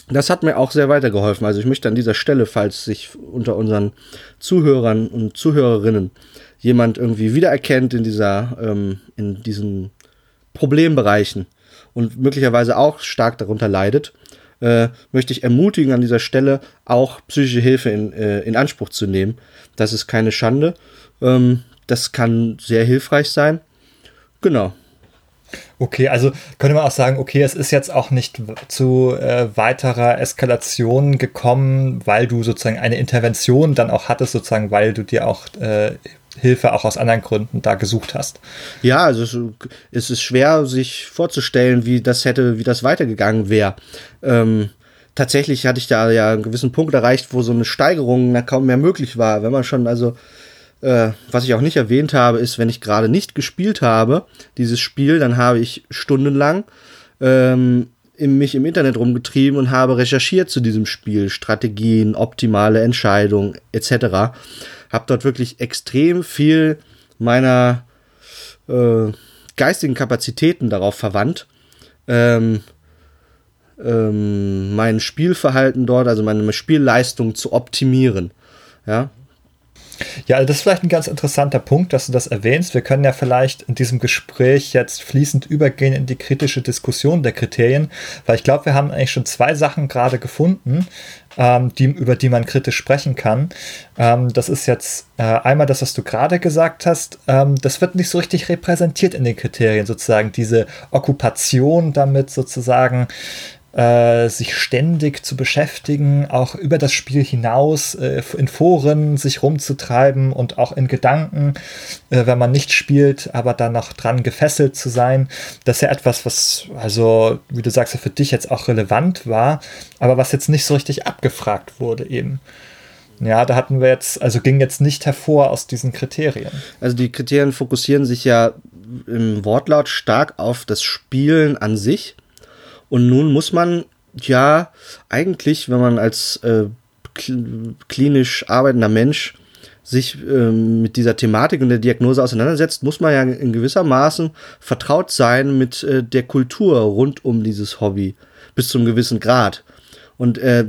Speaker 2: das hat mir auch sehr weitergeholfen. Also ich möchte an dieser Stelle, falls sich unter unseren Zuhörern und Zuhörerinnen jemand irgendwie wiedererkennt in dieser, ähm, in diesen Problembereichen und möglicherweise auch stark darunter leidet, äh, möchte ich ermutigen, an dieser Stelle auch psychische Hilfe in, äh, in Anspruch zu nehmen. Das ist keine Schande. Ähm, das kann sehr hilfreich sein. Genau.
Speaker 1: Okay, also könnte man auch sagen, okay, es ist jetzt auch nicht zu äh, weiterer Eskalation gekommen, weil du sozusagen eine Intervention dann auch hattest, sozusagen, weil du dir auch äh, Hilfe auch aus anderen Gründen da gesucht hast.
Speaker 2: Ja, also es, ist schwer, sich vorzustellen, wie das hätte, wie das weitergegangen wäre. Ähm, tatsächlich hatte ich da ja einen gewissen Punkt erreicht, wo so eine Steigerung kaum mehr möglich war. Wenn man schon also äh, was ich auch nicht erwähnt habe, ist, wenn ich gerade nicht gespielt habe, dieses Spiel, dann habe ich stundenlang ähm, in mich im Internet rumgetrieben und habe recherchiert zu diesem Spiel, Strategien, optimale Entscheidungen etc. Habe dort wirklich extrem viel meiner äh, geistigen Kapazitäten darauf verwandt. Ähm, ähm, mein Spielverhalten dort, also meine Spielleistung zu optimieren. Ja,
Speaker 1: ja, das ist vielleicht ein ganz interessanter Punkt, dass du das erwähnst. Wir können ja vielleicht in diesem Gespräch jetzt fließend übergehen in die kritische Diskussion der Kriterien, weil ich glaube, wir haben eigentlich schon zwei Sachen gerade gefunden, ähm, die, über die man kritisch sprechen kann. Ähm, das ist jetzt äh, einmal das, was du gerade gesagt hast. Ähm, das wird nicht so richtig repräsentiert in den Kriterien, sozusagen diese Okkupation damit sozusagen äh, sich ständig zu beschäftigen, auch über das Spiel hinaus äh, in Foren sich rumzutreiben und auch in Gedanken, äh, wenn man nicht spielt, aber dann noch dran gefesselt zu sein. Das ist ja etwas, was, also, wie du sagst, für dich jetzt auch relevant war, aber was jetzt nicht so richtig abgefragt wurde eben. Ja, da hatten wir jetzt, also ging jetzt nicht hervor aus diesen Kriterien.
Speaker 2: Also die Kriterien fokussieren sich ja im Wortlaut stark auf das Spielen an sich und nun muss man ja eigentlich, wenn man als äh, klinisch arbeitender Mensch sich ähm, mit dieser Thematik und der Diagnose auseinandersetzt, muss man ja in gewisser Maßen vertraut sein mit äh, der Kultur rund um dieses Hobby bis zum gewissen Grad. Und äh,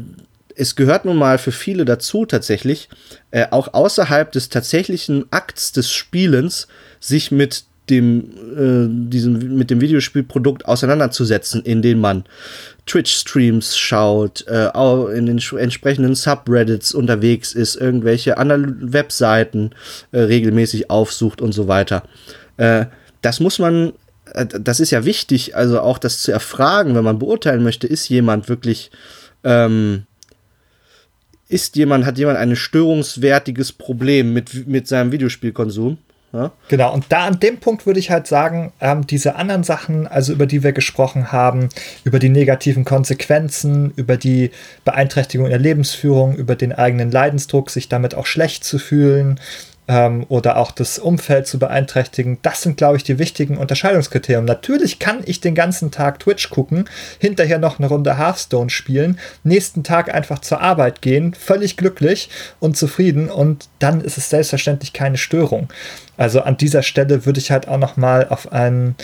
Speaker 2: es gehört nun mal für viele dazu tatsächlich, äh, auch außerhalb des tatsächlichen Akts des Spielens, sich mit dem, äh, diesem, mit dem Videospielprodukt auseinanderzusetzen, in dem man Twitch-Streams schaut, äh, in den entsprechenden Subreddits unterwegs ist, irgendwelche anderen Webseiten äh, regelmäßig aufsucht und so weiter. Äh, das muss man, äh, das ist ja wichtig, also auch das zu erfragen, wenn man beurteilen möchte, ist jemand wirklich, ähm, ist jemand, hat jemand ein störungswertiges Problem mit, mit seinem Videospielkonsum?
Speaker 1: Ja? Genau, und da an dem Punkt würde ich halt sagen, ähm, diese anderen Sachen, also über die wir gesprochen haben, über die negativen Konsequenzen, über die Beeinträchtigung der Lebensführung, über den eigenen Leidensdruck, sich damit auch schlecht zu fühlen, ähm, oder auch das Umfeld zu beeinträchtigen. Das sind, glaube ich, die wichtigen Unterscheidungskriterien. Natürlich kann ich den ganzen Tag Twitch gucken, hinterher noch eine Runde Hearthstone spielen, nächsten Tag einfach zur Arbeit gehen, völlig glücklich und zufrieden und dann ist es selbstverständlich keine Störung. Also an dieser Stelle würde ich halt auch noch mal auf einen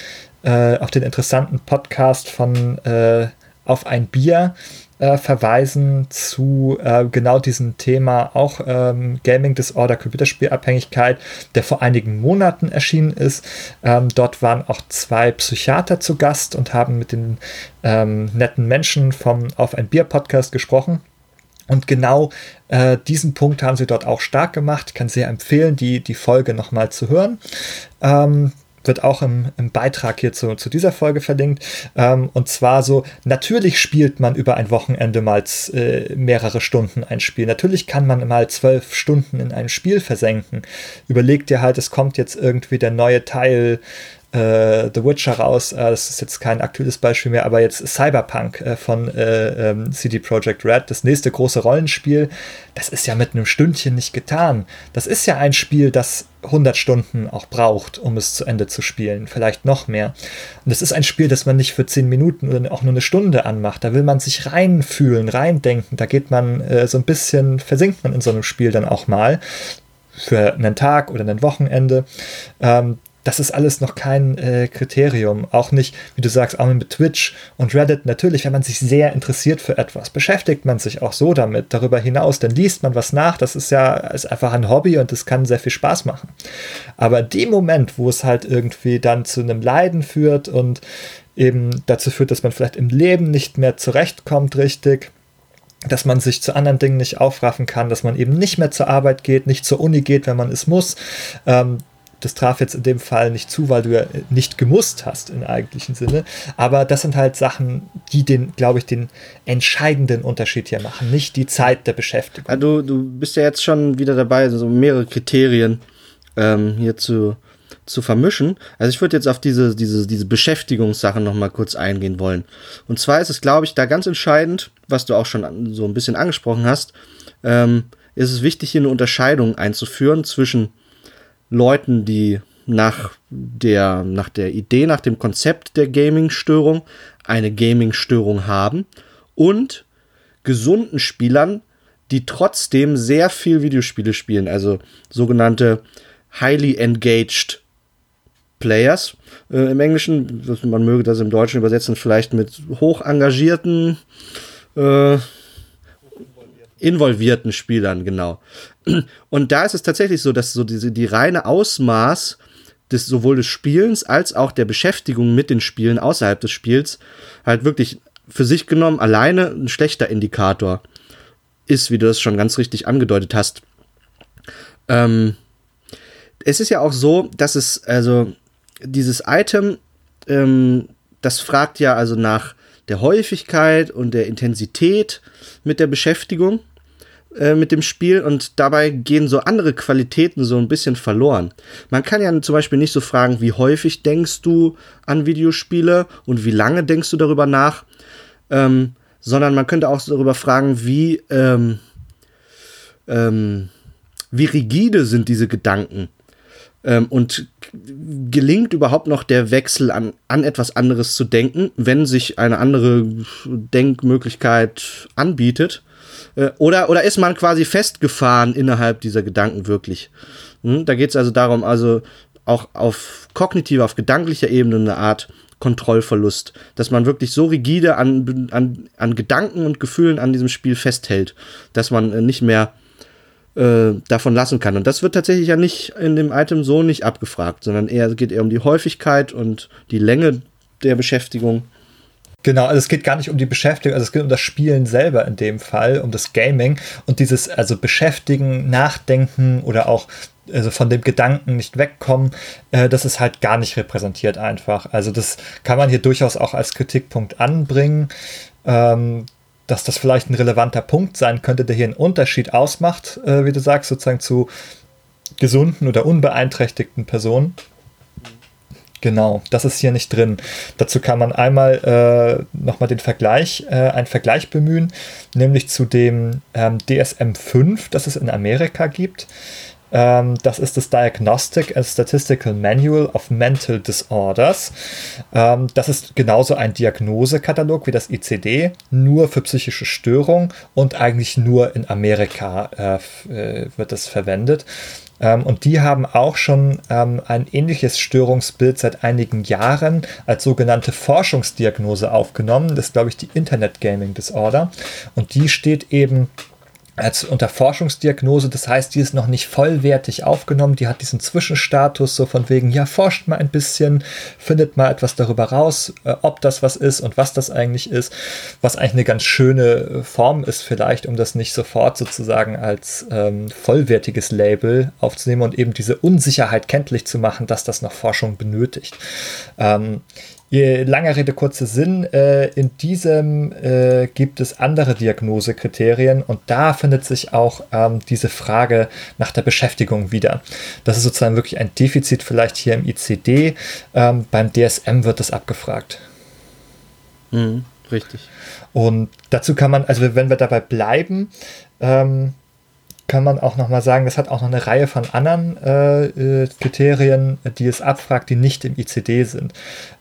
Speaker 1: äh, auf den interessanten Podcast von äh, auf ein Bier äh, verweisen zu äh, genau diesem Thema, auch ähm, Gaming Disorder, Computerspielabhängigkeit, der vor einigen Monaten erschienen ist. Ähm, dort waren auch zwei Psychiater zu Gast und haben mit den ähm, netten Menschen vom Auf ein Bier Podcast gesprochen. Und genau äh, diesen Punkt haben sie dort auch stark gemacht. Ich kann sehr empfehlen, die, die Folge nochmal zu hören. Ähm, wird auch im, im Beitrag hier zu, zu dieser Folge verlinkt. Ähm, und zwar so, natürlich spielt man über ein Wochenende mal äh, mehrere Stunden ein Spiel. Natürlich kann man mal zwölf Stunden in ein Spiel versenken. Überleg dir halt, es kommt jetzt irgendwie der neue Teil äh, The Witcher raus. Äh, das ist jetzt kein aktuelles Beispiel mehr, aber jetzt Cyberpunk äh, von äh, ähm, CD Projekt Red, das nächste große Rollenspiel. Das ist ja mit einem Stündchen nicht getan. Das ist ja ein Spiel, das 100 Stunden auch braucht, um es zu Ende zu spielen, vielleicht noch mehr. Und es ist ein Spiel, das man nicht für 10 Minuten oder auch nur eine Stunde anmacht. Da will man sich reinfühlen, reindenken. Da geht man äh, so ein bisschen, versinkt man in so einem Spiel dann auch mal für einen Tag oder ein Wochenende. Ähm, das ist alles noch kein äh, Kriterium. Auch nicht, wie du sagst, auch mit Twitch und Reddit. Natürlich, wenn man sich sehr interessiert für etwas, beschäftigt man sich auch so damit. Darüber hinaus, dann liest man was nach. Das ist ja ist einfach ein Hobby und das kann sehr viel Spaß machen. Aber dem Moment, wo es halt irgendwie dann zu einem Leiden führt und eben dazu führt, dass man vielleicht im Leben nicht mehr zurechtkommt, richtig, dass man sich zu anderen Dingen nicht aufraffen kann, dass man eben nicht mehr zur Arbeit geht, nicht zur Uni geht, wenn man es muss, ähm, das traf jetzt in dem Fall nicht zu, weil du ja nicht gemusst hast im eigentlichen Sinne. Aber das sind halt Sachen, die den, glaube ich, den entscheidenden Unterschied hier machen, nicht die Zeit der Beschäftigung.
Speaker 2: Ja, du, bist ja jetzt schon wieder dabei, so mehrere Kriterien ähm, hier zu, zu vermischen. Also ich würde jetzt auf diese, diese, diese Beschäftigungssachen nochmal kurz eingehen wollen. Und zwar ist es, glaube ich, da ganz entscheidend, was du auch schon so ein bisschen angesprochen hast, ähm, ist es wichtig, hier eine Unterscheidung einzuführen zwischen Leuten, die nach der, nach der Idee, nach dem Konzept der Gaming-Störung eine Gaming-Störung haben und gesunden Spielern, die trotzdem sehr viel Videospiele spielen, also sogenannte highly engaged Players äh, im Englischen. Man möge das im Deutschen übersetzen, vielleicht mit hoch engagierten, äh, involvierten Spielern, genau. Und da ist es tatsächlich so, dass so diese, die reine Ausmaß des sowohl des Spielens als auch der Beschäftigung mit den Spielen außerhalb des Spiels halt wirklich für sich genommen alleine ein schlechter Indikator ist, wie du das schon ganz richtig angedeutet hast. Ähm, es ist ja auch so, dass es, also dieses Item, ähm, das fragt ja also nach der Häufigkeit und der Intensität mit der Beschäftigung. Äh, mit dem Spiel und dabei gehen so andere Qualitäten so ein bisschen verloren. Man kann ja zum Beispiel nicht so fragen, wie häufig denkst du an Videospiele und wie lange denkst du darüber nach, ähm, sondern man könnte auch darüber fragen, wie, ähm, ähm, wie rigide sind diese Gedanken ähm, und gelingt überhaupt noch der Wechsel an, an etwas anderes zu denken, wenn sich eine andere Denkmöglichkeit anbietet äh, oder, oder ist man quasi festgefahren innerhalb dieser Gedanken wirklich? Hm? Da geht es also darum, also auch auf kognitiver, auf gedanklicher Ebene eine Art Kontrollverlust, dass man wirklich so rigide an, an, an Gedanken und Gefühlen an diesem Spiel festhält, dass man äh, nicht mehr äh, davon lassen kann. Und das wird tatsächlich ja nicht in dem Item so nicht abgefragt, sondern eher geht eher um die Häufigkeit und die Länge der Beschäftigung
Speaker 1: Genau, also es geht gar nicht um die Beschäftigung, also es geht um das Spielen selber in dem Fall, um das Gaming und dieses also Beschäftigen, Nachdenken oder auch also von dem Gedanken nicht wegkommen, äh, das ist halt gar nicht repräsentiert einfach. Also das kann man hier durchaus auch als Kritikpunkt anbringen, ähm, dass das vielleicht ein relevanter Punkt sein könnte, der hier einen Unterschied ausmacht, äh, wie du sagst, sozusagen zu gesunden oder unbeeinträchtigten Personen. Genau, das ist hier nicht drin. Dazu kann man einmal äh, nochmal den Vergleich, äh, einen Vergleich bemühen, nämlich zu dem ähm, DSM 5, das es in Amerika gibt. Ähm, das ist das Diagnostic and Statistical Manual of Mental Disorders. Ähm, das ist genauso ein Diagnosekatalog wie das ICD, nur für psychische Störungen und eigentlich nur in Amerika äh, äh wird es verwendet. Ähm, und die haben auch schon ähm, ein ähnliches Störungsbild seit einigen Jahren als sogenannte Forschungsdiagnose aufgenommen. Das ist, glaube ich, die Internet Gaming Disorder. Und die steht eben als unter Forschungsdiagnose, das heißt, die ist noch nicht vollwertig aufgenommen, die hat diesen Zwischenstatus, so von wegen, ja, forscht mal ein bisschen, findet mal etwas darüber raus, äh, ob das was ist und was das eigentlich ist, was eigentlich eine ganz schöne äh, Form ist vielleicht, um das nicht sofort sozusagen als ähm, vollwertiges Label aufzunehmen und eben diese Unsicherheit kenntlich zu machen, dass das noch Forschung benötigt. Ähm, Lange Rede, kurzer Sinn. Äh, in diesem äh, gibt es andere Diagnosekriterien und da findet sich auch ähm, diese Frage nach der Beschäftigung wieder. Das ist sozusagen wirklich ein Defizit vielleicht hier im ICD. Ähm, beim DSM wird das abgefragt.
Speaker 2: Mhm, richtig.
Speaker 1: Und dazu kann man, also wenn wir dabei bleiben, ähm, kann man auch nochmal sagen, das hat auch noch eine Reihe von anderen äh, äh, Kriterien, die es abfragt, die nicht im ICD sind.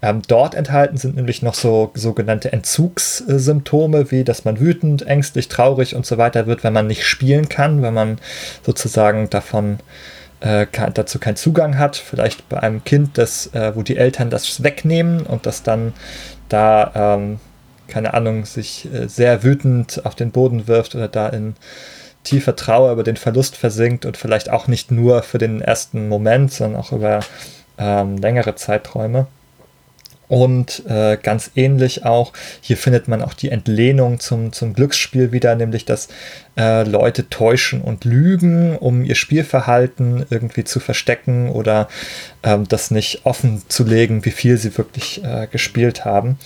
Speaker 1: Ähm, dort enthalten sind nämlich noch so sogenannte Entzugssymptome, wie dass man wütend, ängstlich, traurig und so weiter wird, wenn man nicht spielen kann, wenn man sozusagen davon äh, dazu keinen Zugang hat. Vielleicht bei einem Kind, das, äh, wo die Eltern das wegnehmen und das dann da, ähm, keine Ahnung, sich äh, sehr wütend auf den Boden wirft oder da in tiefer Trauer über den Verlust versinkt und vielleicht auch nicht nur für den ersten Moment, sondern auch über ähm, längere Zeiträume. Und äh, ganz ähnlich auch, hier findet man auch die Entlehnung zum, zum Glücksspiel wieder, nämlich dass äh, Leute täuschen und lügen, um ihr Spielverhalten irgendwie zu verstecken oder ähm, das nicht offen zu legen, wie viel sie wirklich äh, gespielt haben.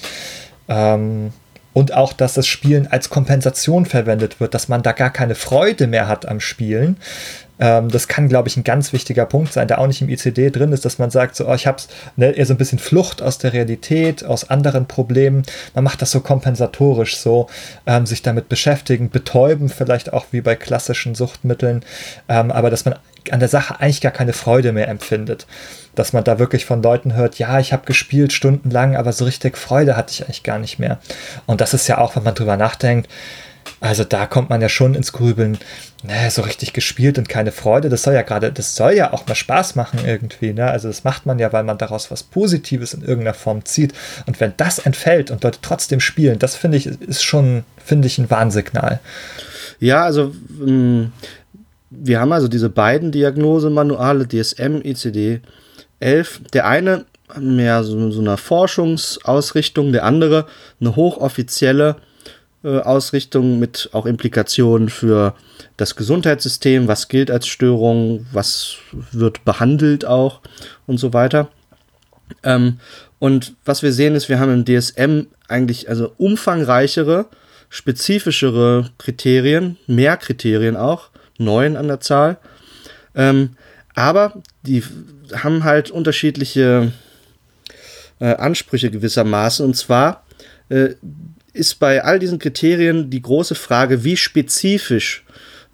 Speaker 1: Ähm, und auch, dass das Spielen als Kompensation verwendet wird, dass man da gar keine Freude mehr hat am Spielen, ähm, das kann, glaube ich, ein ganz wichtiger Punkt sein, der auch nicht im ICD drin ist, dass man sagt, so, oh, ich habe ne, eher so ein bisschen Flucht aus der Realität, aus anderen Problemen. Man macht das so kompensatorisch, so ähm, sich damit beschäftigen, betäuben, vielleicht auch wie bei klassischen Suchtmitteln, ähm, aber dass man an der Sache eigentlich gar keine Freude mehr empfindet. Dass man da wirklich von Leuten hört, ja, ich habe gespielt stundenlang, aber so richtig Freude hatte ich eigentlich gar nicht mehr. Und das ist ja auch, wenn man drüber nachdenkt, also da kommt man ja schon ins Grübeln, ne, so richtig gespielt und keine Freude. Das soll ja gerade, das soll ja auch mal Spaß machen irgendwie. Ne? Also das macht man ja, weil man daraus was Positives in irgendeiner Form zieht. Und wenn das entfällt und Leute trotzdem spielen, das finde ich, ist schon, finde ich, ein Warnsignal.
Speaker 2: Ja, also ähm, wir haben also diese beiden Diagnosemanuale, DSM, ICD 11. Der eine mehr so, so eine Forschungsausrichtung, der andere eine hochoffizielle Ausrichtung mit auch Implikationen für das Gesundheitssystem, was gilt als Störung, was wird behandelt auch und so weiter. Ähm, und was wir sehen ist, wir haben im DSM eigentlich also umfangreichere, spezifischere Kriterien, mehr Kriterien auch, neun an der Zahl. Ähm, aber die haben halt unterschiedliche äh, Ansprüche gewissermaßen. Und zwar äh, ist bei all diesen Kriterien die große Frage, wie spezifisch,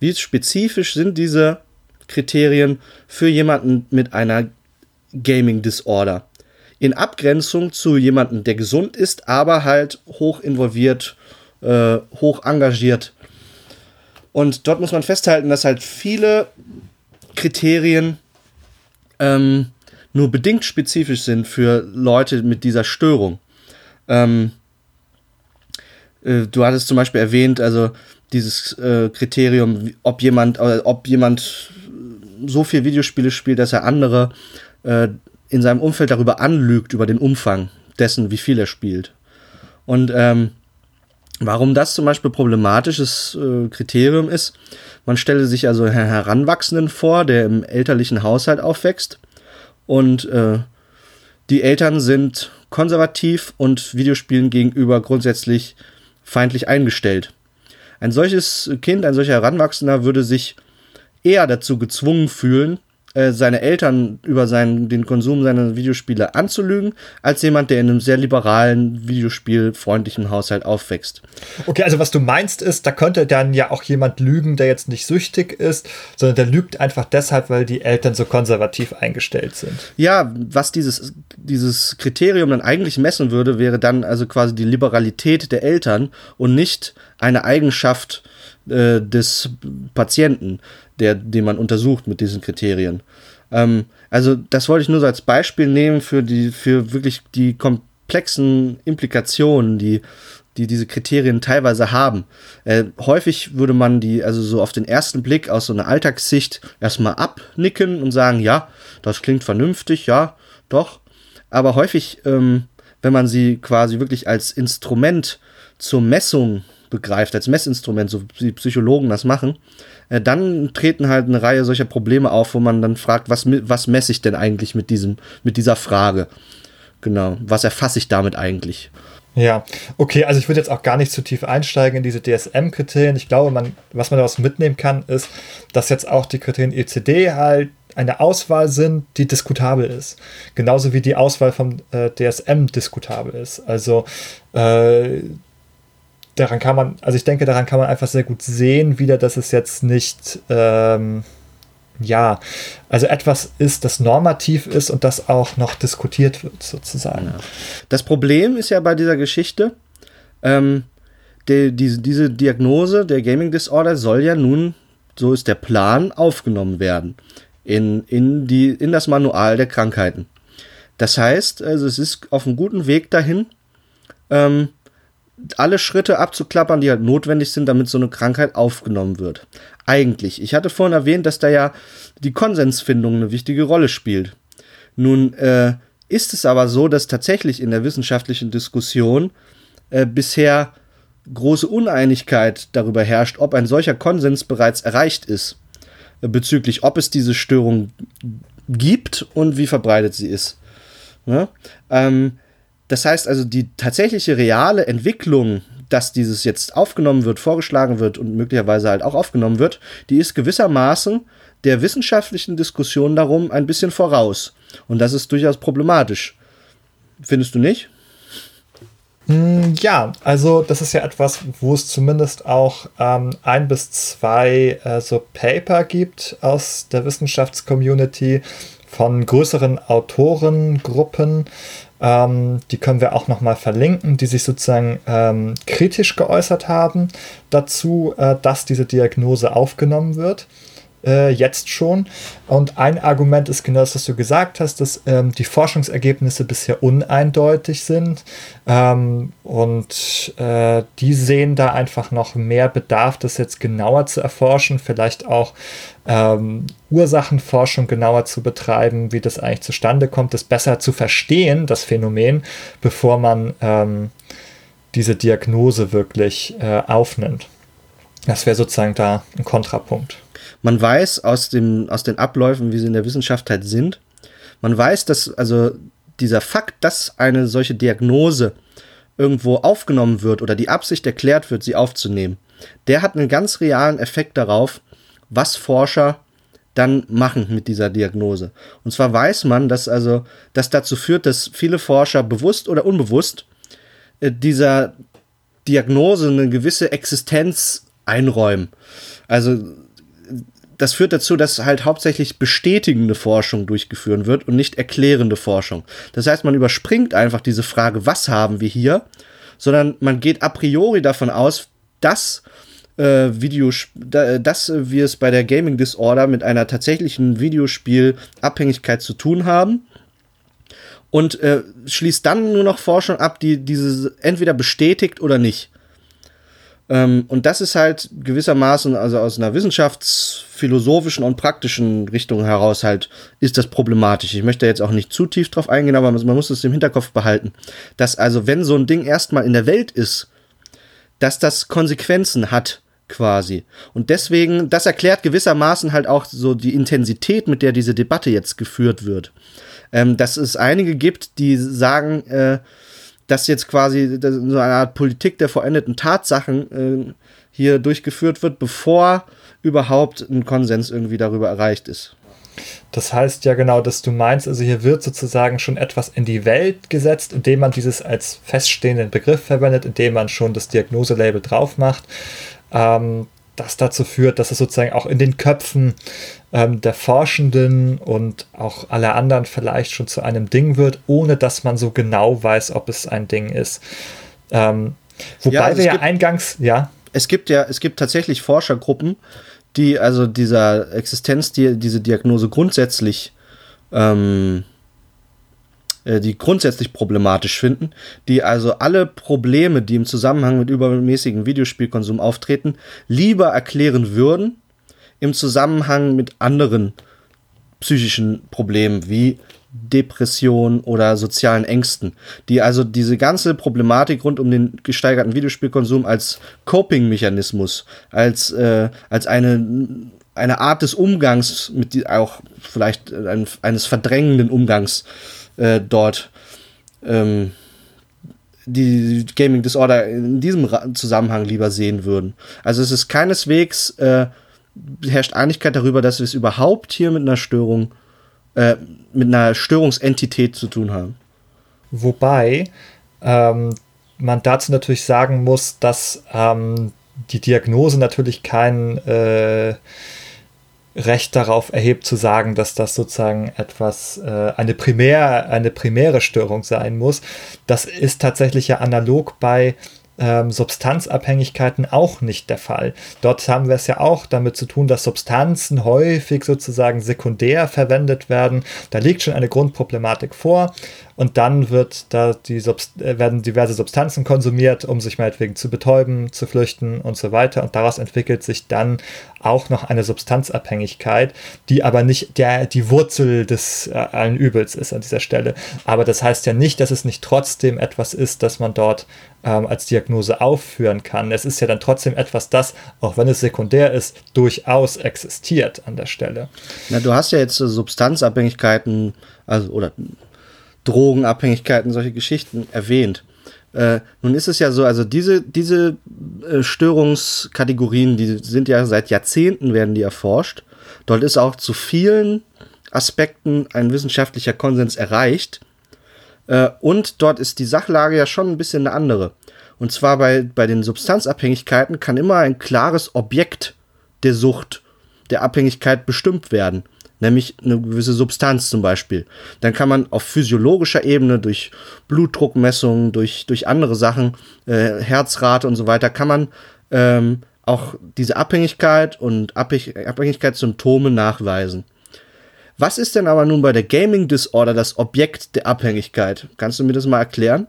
Speaker 2: wie spezifisch sind diese Kriterien für jemanden mit einer Gaming Disorder. In Abgrenzung zu jemandem, der gesund ist, aber halt hoch involviert, äh, hoch engagiert. Und dort muss man festhalten, dass halt viele Kriterien ähm, nur bedingt spezifisch sind für Leute mit dieser Störung. Ähm, äh, du hattest zum Beispiel erwähnt, also dieses äh, Kriterium, ob jemand, äh, ob jemand so viel Videospiele spielt, dass er andere äh, in seinem Umfeld darüber anlügt, über den Umfang dessen, wie viel er spielt. Und ähm, warum das zum Beispiel problematisches äh, Kriterium ist, man stelle sich also einen Heranwachsenden vor, der im elterlichen Haushalt aufwächst und äh, die Eltern sind konservativ und Videospielen gegenüber grundsätzlich feindlich eingestellt. Ein solches Kind, ein solcher Heranwachsender würde sich eher dazu gezwungen fühlen, äh, seine Eltern über seinen, den Konsum seiner Videospiele anzulügen, als jemand, der in einem sehr liberalen, videospielfreundlichen Haushalt aufwächst.
Speaker 1: Okay, also was du meinst ist, da könnte dann ja auch jemand lügen, der jetzt nicht süchtig ist, sondern der lügt einfach deshalb, weil die Eltern so konservativ eingestellt sind.
Speaker 2: Ja, was dieses, dieses Kriterium dann eigentlich messen würde, wäre dann also quasi die Liberalität der Eltern und nicht eine Eigenschaft äh, des Patienten der, den man untersucht mit diesen Kriterien. Ähm, also das wollte ich nur so als Beispiel nehmen für die, für wirklich die komplexen Implikationen, die, die diese Kriterien teilweise haben. Äh, häufig würde man die, also so auf den ersten Blick aus so einer Alltagssicht erstmal abnicken und sagen, ja, das klingt vernünftig, ja, doch. Aber häufig, ähm, wenn man sie quasi wirklich als Instrument zur Messung begreift, als Messinstrument, so wie Psychologen das machen, äh, dann treten halt eine Reihe solcher Probleme auf, wo man dann fragt, was, was messe ich denn eigentlich mit, diesem, mit dieser Frage? Genau, was erfasse ich damit eigentlich?
Speaker 1: Ja, okay, also ich würde jetzt auch gar nicht zu tief einsteigen in diese DSM-Kriterien. Ich glaube, man, was man daraus mitnehmen kann, ist, dass jetzt auch die Kriterien ECD halt eine Auswahl sind, die diskutabel ist. Genauso wie die Auswahl vom äh, DSM diskutabel ist. Also äh, daran kann man, also ich denke, daran kann man einfach sehr gut sehen, wieder, dass es jetzt nicht, ähm, ja, also etwas ist, das normativ ist und das auch noch diskutiert wird, sozusagen.
Speaker 2: Das Problem ist ja bei dieser Geschichte, ähm, die, diese, diese Diagnose der Gaming Disorder soll ja nun, so ist der Plan, aufgenommen werden in, in, die, in das Manual der Krankheiten. Das heißt, also es ist auf einem guten Weg dahin, ähm, alle Schritte abzuklappern, die halt notwendig sind, damit so eine Krankheit aufgenommen wird. Eigentlich. Ich hatte vorhin erwähnt, dass da ja die Konsensfindung eine wichtige Rolle spielt. Nun äh, ist es aber so, dass tatsächlich in der wissenschaftlichen Diskussion äh, bisher große Uneinigkeit darüber herrscht, ob ein solcher Konsens bereits erreicht ist, äh, bezüglich ob es diese Störung gibt und wie verbreitet sie ist. Ja? Ähm, das heißt also, die tatsächliche reale Entwicklung, dass dieses jetzt aufgenommen wird, vorgeschlagen wird und möglicherweise halt auch aufgenommen wird, die ist gewissermaßen der wissenschaftlichen Diskussion darum ein bisschen voraus. Und das ist durchaus problematisch. Findest du nicht?
Speaker 1: Hm, ja, also das ist ja etwas, wo es zumindest auch ähm, ein bis zwei äh, so Paper gibt aus der Wissenschaftscommunity von größeren Autorengruppen. Ähm, die können wir auch nochmal verlinken, die sich sozusagen ähm, kritisch geäußert haben dazu, äh, dass diese Diagnose aufgenommen wird äh, jetzt schon. Und ein Argument ist genau das, was du gesagt hast, dass ähm, die Forschungsergebnisse bisher uneindeutig sind. Ähm, und äh, die sehen da einfach noch mehr Bedarf, das jetzt genauer zu erforschen, vielleicht auch ähm, Ursachenforschung genauer zu betreiben, wie das eigentlich zustande kommt, das besser zu verstehen, das Phänomen, bevor man ähm, diese Diagnose wirklich äh, aufnimmt. Das wäre sozusagen da ein Kontrapunkt.
Speaker 2: Man weiß aus, dem, aus den Abläufen, wie sie in der Wissenschaft halt sind, man weiß, dass also dieser Fakt, dass eine solche Diagnose irgendwo aufgenommen wird oder die Absicht erklärt wird, sie aufzunehmen, der hat einen ganz realen Effekt darauf, was Forscher dann machen mit dieser Diagnose. Und zwar weiß man, dass also das dazu führt, dass viele Forscher bewusst oder unbewusst äh, dieser Diagnose eine gewisse Existenz einräumen. Also das führt dazu, dass halt hauptsächlich bestätigende Forschung durchgeführt wird und nicht erklärende Forschung. Das heißt, man überspringt einfach diese Frage, was haben wir hier, sondern man geht a priori davon aus, dass äh, Videos, dass wir es bei der Gaming Disorder mit einer tatsächlichen Videospielabhängigkeit zu tun haben und äh, schließt dann nur noch Forschung ab, die diese entweder bestätigt oder nicht. Ähm, und das ist halt gewissermaßen, also aus einer wissenschaftsphilosophischen und praktischen Richtung heraus halt, ist das problematisch. Ich möchte jetzt auch nicht zu tief drauf eingehen, aber man muss es im Hinterkopf behalten, dass also, wenn so ein Ding erstmal in der Welt ist, dass das Konsequenzen hat, quasi. Und deswegen, das erklärt gewissermaßen halt auch so die Intensität, mit der diese Debatte jetzt geführt wird. Ähm, dass es einige gibt, die sagen, äh, dass jetzt quasi so eine Art Politik der verendeten Tatsachen äh, hier durchgeführt wird, bevor überhaupt ein Konsens irgendwie darüber erreicht ist.
Speaker 1: Das heißt ja genau, dass du meinst, also hier wird sozusagen schon etwas in die Welt gesetzt, indem man dieses als feststehenden Begriff verwendet, indem man schon das Diagnoselabel drauf macht. Ähm, das dazu führt, dass es sozusagen auch in den Köpfen ähm, der Forschenden und auch aller anderen vielleicht schon zu einem Ding wird, ohne dass man so genau weiß, ob es ein Ding ist. Ähm, wobei ja, also wir ja eingangs, ja.
Speaker 2: Es gibt ja, es gibt tatsächlich Forschergruppen, die also dieser Existenz, die, diese Diagnose grundsätzlich ähm, äh, die grundsätzlich problematisch finden, die also alle Probleme, die im Zusammenhang mit übermäßigem Videospielkonsum auftreten, lieber erklären würden im Zusammenhang mit anderen psychischen Problemen wie Depression oder sozialen Ängsten, die also diese ganze Problematik rund um den gesteigerten Videospielkonsum als Coping-Mechanismus, als, äh, als eine, eine Art des Umgangs, mit die, auch vielleicht ein, eines verdrängenden Umgangs äh, dort ähm, die Gaming Disorder in diesem Zusammenhang lieber sehen würden. Also es ist keineswegs äh, herrscht Einigkeit darüber, dass wir es überhaupt hier mit einer Störung, äh, mit einer Störungsentität zu tun haben.
Speaker 1: Wobei ähm, man dazu natürlich sagen muss, dass ähm, die Diagnose natürlich kein äh, Recht darauf erhebt zu sagen, dass das sozusagen etwas, äh, eine, primär, eine primäre Störung sein muss. Das ist tatsächlich ja analog bei ähm, Substanzabhängigkeiten auch nicht der Fall. Dort haben wir es ja auch damit zu tun, dass Substanzen häufig sozusagen sekundär verwendet werden. Da liegt schon eine Grundproblematik vor und dann wird da die äh, werden diverse Substanzen konsumiert, um sich meinetwegen zu betäuben, zu flüchten und so weiter. Und daraus entwickelt sich dann auch noch eine Substanzabhängigkeit, die aber nicht der, die Wurzel des äh, allen Übels ist an dieser Stelle. Aber das heißt ja nicht, dass es nicht trotzdem etwas ist, das man dort ähm, als Diagnose aufführen kann. Es ist ja dann trotzdem etwas, das, auch wenn es sekundär ist, durchaus existiert an der Stelle.
Speaker 2: Na, du hast ja jetzt äh, Substanzabhängigkeiten, also oder Drogenabhängigkeiten, solche Geschichten erwähnt. Äh, nun ist es ja so, also diese, diese äh, Störungskategorien, die sind ja seit Jahrzehnten werden die erforscht. Dort ist auch zu vielen Aspekten ein wissenschaftlicher Konsens erreicht. Äh, und dort ist die Sachlage ja schon ein bisschen eine andere. Und zwar bei, bei den Substanzabhängigkeiten kann immer ein klares Objekt der Sucht, der Abhängigkeit bestimmt werden. Nämlich eine gewisse Substanz zum Beispiel. Dann kann man auf physiologischer Ebene durch Blutdruckmessungen, durch, durch andere Sachen, äh, Herzrate und so weiter, kann man ähm, auch diese Abhängigkeit und Abhängigkeitssymptome nachweisen. Was ist denn aber nun bei der Gaming Disorder das Objekt der Abhängigkeit? Kannst du mir das mal erklären?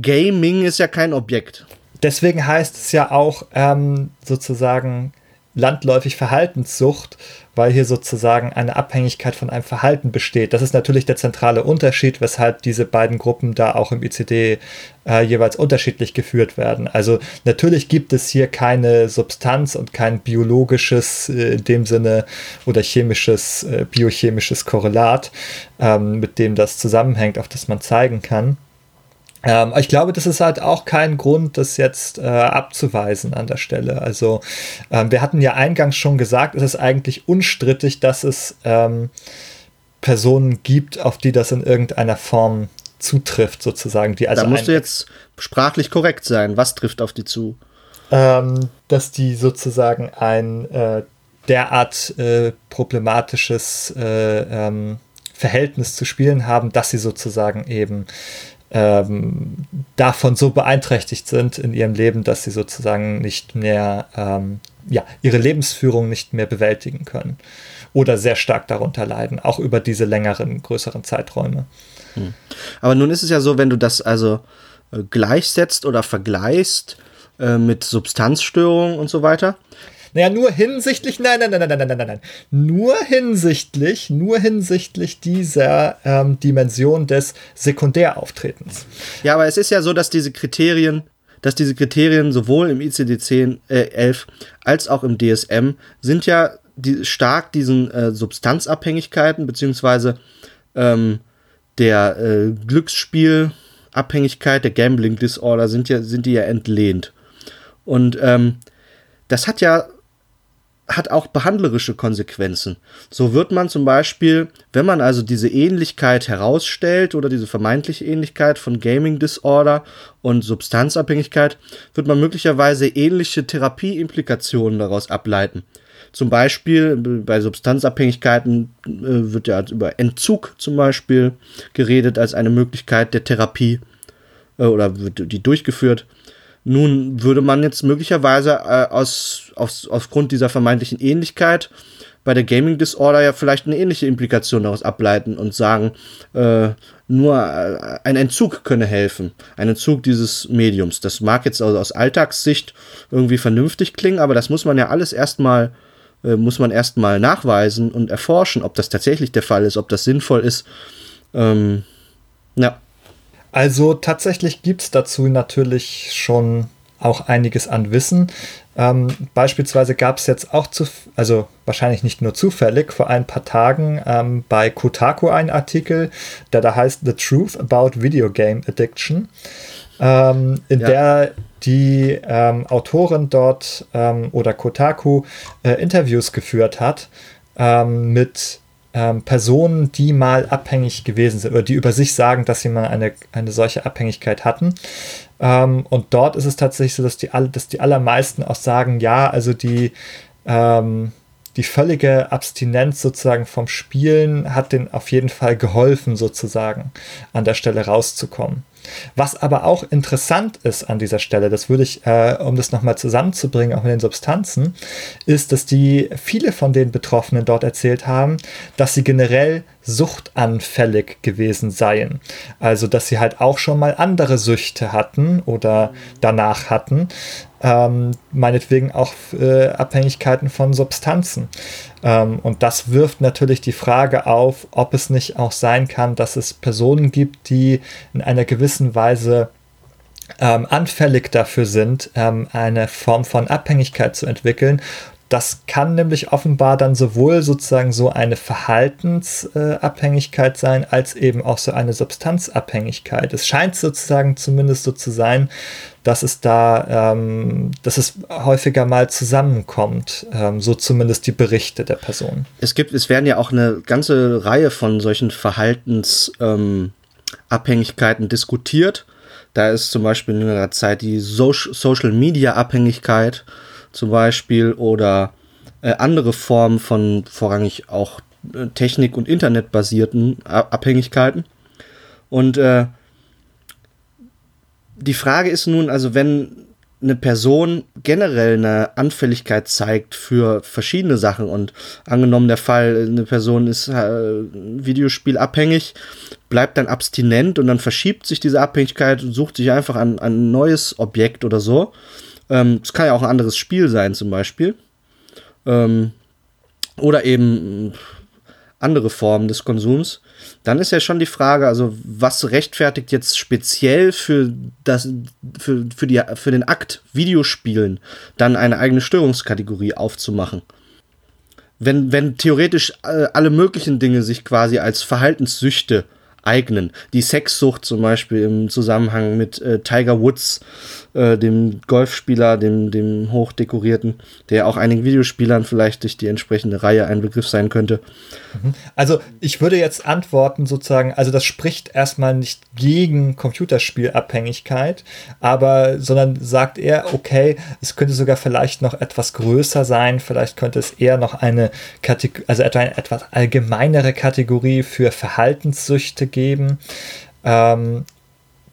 Speaker 2: Gaming ist ja kein Objekt.
Speaker 1: Deswegen heißt es ja auch ähm, sozusagen landläufig Verhaltenssucht, weil hier sozusagen eine Abhängigkeit von einem Verhalten besteht. Das ist natürlich der zentrale Unterschied, weshalb diese beiden Gruppen da auch im ICD äh, jeweils unterschiedlich geführt werden. Also natürlich gibt es hier keine Substanz und kein biologisches äh, in dem Sinne oder chemisches, äh, biochemisches Korrelat, ähm, mit dem das zusammenhängt, auf das man zeigen kann. Ähm, ich glaube, das ist halt auch kein Grund, das jetzt äh, abzuweisen an der Stelle. Also ähm, wir hatten ja eingangs schon gesagt, es ist eigentlich unstrittig, dass es ähm, Personen gibt, auf die das in irgendeiner Form zutrifft, sozusagen. Die
Speaker 2: also da musst du jetzt sprachlich korrekt sein. Was trifft auf die zu?
Speaker 1: Ähm, dass die sozusagen ein äh, derart äh, problematisches äh, ähm, Verhältnis zu spielen haben, dass sie sozusagen eben ähm, davon so beeinträchtigt sind in ihrem Leben, dass sie sozusagen nicht mehr, ähm, ja, ihre Lebensführung nicht mehr bewältigen können oder sehr stark darunter leiden, auch über diese längeren, größeren Zeiträume.
Speaker 2: Hm. Aber nun ist es ja so, wenn du das also äh, gleichsetzt oder vergleichst äh, mit Substanzstörungen und so weiter,
Speaker 1: naja, nur hinsichtlich, nein, nein, nein, nein, nein, nein, nein, nein. Nur hinsichtlich, nur hinsichtlich dieser ähm, Dimension des Sekundärauftretens.
Speaker 2: Ja, aber es ist ja so, dass diese Kriterien, dass diese Kriterien sowohl im ICD-10, äh, 11 als auch im DSM sind ja die, stark diesen äh, Substanzabhängigkeiten beziehungsweise ähm, der äh, Glücksspielabhängigkeit, der Gambling Disorder sind ja sind die ja entlehnt. Und ähm, das hat ja hat auch behandlerische Konsequenzen. So wird man zum Beispiel, wenn man also diese Ähnlichkeit herausstellt oder diese vermeintliche Ähnlichkeit von Gaming Disorder und Substanzabhängigkeit, wird man möglicherweise ähnliche Therapieimplikationen daraus ableiten. Zum Beispiel bei Substanzabhängigkeiten äh, wird ja über Entzug zum Beispiel geredet als eine Möglichkeit der Therapie äh, oder wird die durchgeführt. Nun würde man jetzt möglicherweise äh, aus, aus, aufgrund dieser vermeintlichen Ähnlichkeit bei der Gaming Disorder ja vielleicht eine ähnliche Implikation daraus ableiten und sagen, äh, nur äh, ein Entzug könne helfen. Ein Entzug dieses Mediums. Das mag jetzt also aus Alltagssicht irgendwie vernünftig klingen, aber das muss man ja alles erstmal äh, muss man erstmal nachweisen und erforschen, ob das tatsächlich der Fall ist, ob das sinnvoll ist. Ähm,
Speaker 1: ja. Also tatsächlich gibt es dazu natürlich schon auch einiges an Wissen. Ähm, beispielsweise gab es jetzt auch zu, also wahrscheinlich nicht nur zufällig, vor ein paar Tagen ähm, bei Kotaku einen Artikel, der da heißt The Truth About Video Game Addiction, ähm, in ja. der die ähm, Autorin dort ähm, oder Kotaku äh, Interviews geführt hat ähm, mit ähm, Personen, die mal abhängig gewesen sind oder die über sich sagen, dass sie mal eine, eine solche Abhängigkeit hatten. Ähm, und dort ist es tatsächlich so, dass die, dass die allermeisten auch sagen, ja, also die, ähm, die völlige Abstinenz sozusagen vom Spielen hat denen auf jeden Fall geholfen, sozusagen an der Stelle rauszukommen. Was aber auch interessant ist an dieser Stelle, das würde ich, äh, um das nochmal zusammenzubringen, auch mit den Substanzen, ist, dass die viele von den Betroffenen dort erzählt haben, dass sie generell suchtanfällig gewesen seien. Also, dass sie halt auch schon mal andere Süchte hatten oder danach hatten. Ähm, meinetwegen auch äh, Abhängigkeiten von Substanzen. Ähm, und das wirft natürlich die Frage auf, ob es nicht auch sein kann, dass es Personen gibt, die in einer gewissen Weise ähm, anfällig dafür sind, ähm, eine Form von Abhängigkeit zu entwickeln das kann nämlich offenbar dann sowohl sozusagen so eine Verhaltensabhängigkeit sein, als eben auch so eine Substanzabhängigkeit. Es scheint sozusagen zumindest so zu sein, dass es da, ähm, dass es häufiger mal zusammenkommt, ähm, so zumindest die Berichte der Person.
Speaker 2: Es gibt, es werden ja auch eine ganze Reihe von solchen Verhaltensabhängigkeiten ähm, diskutiert. Da ist zum Beispiel in jüngerer Zeit die so Social Media Abhängigkeit zum Beispiel oder äh, andere Formen von vorrangig auch äh, Technik- und Internetbasierten Abhängigkeiten. Und äh, die Frage ist nun, also wenn eine Person generell eine Anfälligkeit zeigt für verschiedene Sachen und angenommen der Fall, eine Person ist äh, Videospielabhängig, bleibt dann abstinent und dann verschiebt sich diese Abhängigkeit und sucht sich einfach ein, ein neues Objekt oder so, ähm, es kann ja auch ein anderes Spiel sein, zum Beispiel. Ähm, oder eben andere Formen des Konsums. Dann ist ja schon die Frage, also was rechtfertigt jetzt speziell für, das, für, für, die, für den Akt Videospielen dann eine eigene Störungskategorie aufzumachen? Wenn, wenn theoretisch äh, alle möglichen Dinge sich quasi als Verhaltenssüchte eignen. Die Sexsucht zum Beispiel im Zusammenhang mit äh, Tiger Woods, äh, dem Golfspieler, dem, dem hochdekorierten, der auch einigen Videospielern vielleicht durch die entsprechende Reihe ein Begriff sein könnte.
Speaker 1: Mhm. Also ich würde jetzt antworten sozusagen, also das spricht erstmal nicht gegen Computerspielabhängigkeit, aber sondern sagt er, okay, es könnte sogar vielleicht noch etwas größer sein, vielleicht könnte es eher noch eine Kategorie, also etwa eine etwas allgemeinere Kategorie für Verhaltenssüchte geben. Ähm,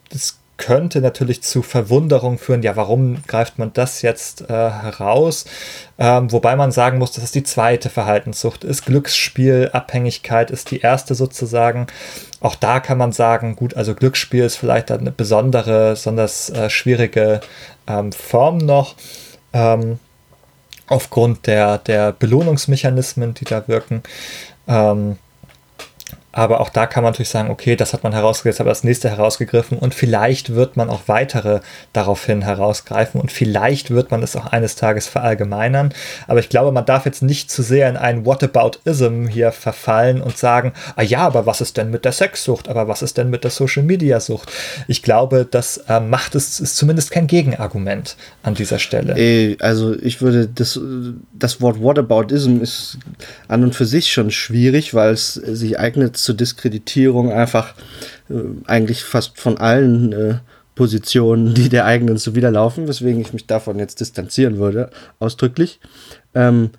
Speaker 1: das könnte natürlich zu Verwunderung führen, ja, warum greift man das jetzt äh, heraus? Ähm, wobei man sagen muss, dass es die zweite Verhaltenssucht ist. Glücksspielabhängigkeit ist die erste sozusagen. Auch da kann man sagen, gut, also Glücksspiel ist vielleicht eine besondere, besonders äh, schwierige ähm, Form noch. Ähm, aufgrund der, der Belohnungsmechanismen, die da wirken. Ähm, aber auch da kann man natürlich sagen, okay, das hat man herausgegriffen, aber das nächste herausgegriffen und vielleicht wird man auch weitere daraufhin herausgreifen und vielleicht wird man es auch eines Tages verallgemeinern. Aber ich glaube, man darf jetzt nicht zu sehr in ein Whataboutism hier verfallen und sagen, ah ja, aber was ist denn mit der Sexsucht? Aber was ist denn mit der Social Media Sucht? Ich glaube, das äh, macht es, ist zumindest kein Gegenargument an dieser Stelle.
Speaker 2: Ey, also ich würde das, das Wort Whataboutism ist an und für sich schon schwierig, weil es sich eignet zur Diskreditierung einfach äh, eigentlich fast von allen äh, Positionen, die der eigenen zuwiderlaufen, weswegen ich mich davon jetzt distanzieren würde, ausdrücklich. Ähm,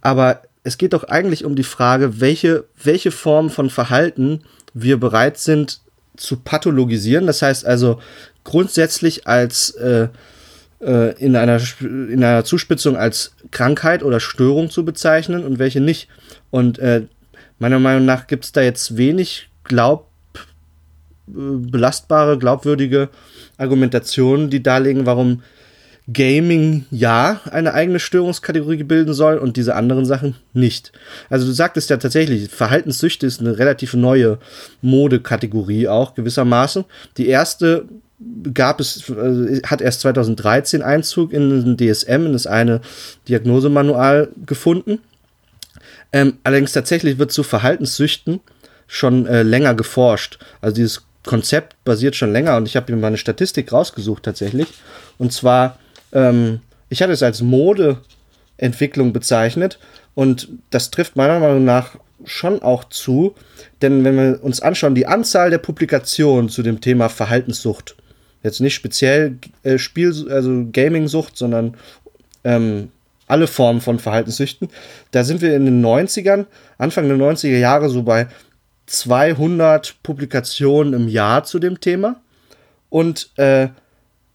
Speaker 2: aber es geht doch eigentlich um die Frage, welche, welche Form von Verhalten wir bereit sind zu pathologisieren. Das heißt also grundsätzlich als äh, äh in, einer, in einer Zuspitzung als Krankheit oder Störung zu bezeichnen und welche nicht. Und äh, Meiner Meinung nach gibt es da jetzt wenig glaub, äh, belastbare, glaubwürdige Argumentationen, die darlegen, warum Gaming ja eine eigene Störungskategorie bilden soll und diese anderen Sachen nicht. Also du sagtest ja tatsächlich, Verhaltenssüchte ist eine relativ neue Modekategorie auch gewissermaßen. Die erste gab es, äh, hat erst 2013 Einzug in den DSM, in das eine Diagnosemanual gefunden. Ähm, allerdings tatsächlich wird zu Verhaltenssüchten schon äh, länger geforscht. Also dieses Konzept basiert schon länger und ich habe mir mal eine Statistik rausgesucht tatsächlich. Und zwar, ähm, ich hatte es als Modeentwicklung bezeichnet und das trifft meiner Meinung nach schon auch zu, denn wenn wir uns anschauen, die Anzahl der Publikationen zu dem Thema Verhaltenssucht, jetzt nicht speziell äh, Spiel, also Gaming-Sucht, sondern ähm, alle Formen von Verhaltenssüchten. Da sind wir in den 90ern, Anfang der 90er Jahre so bei 200 Publikationen im Jahr zu dem Thema. Und äh,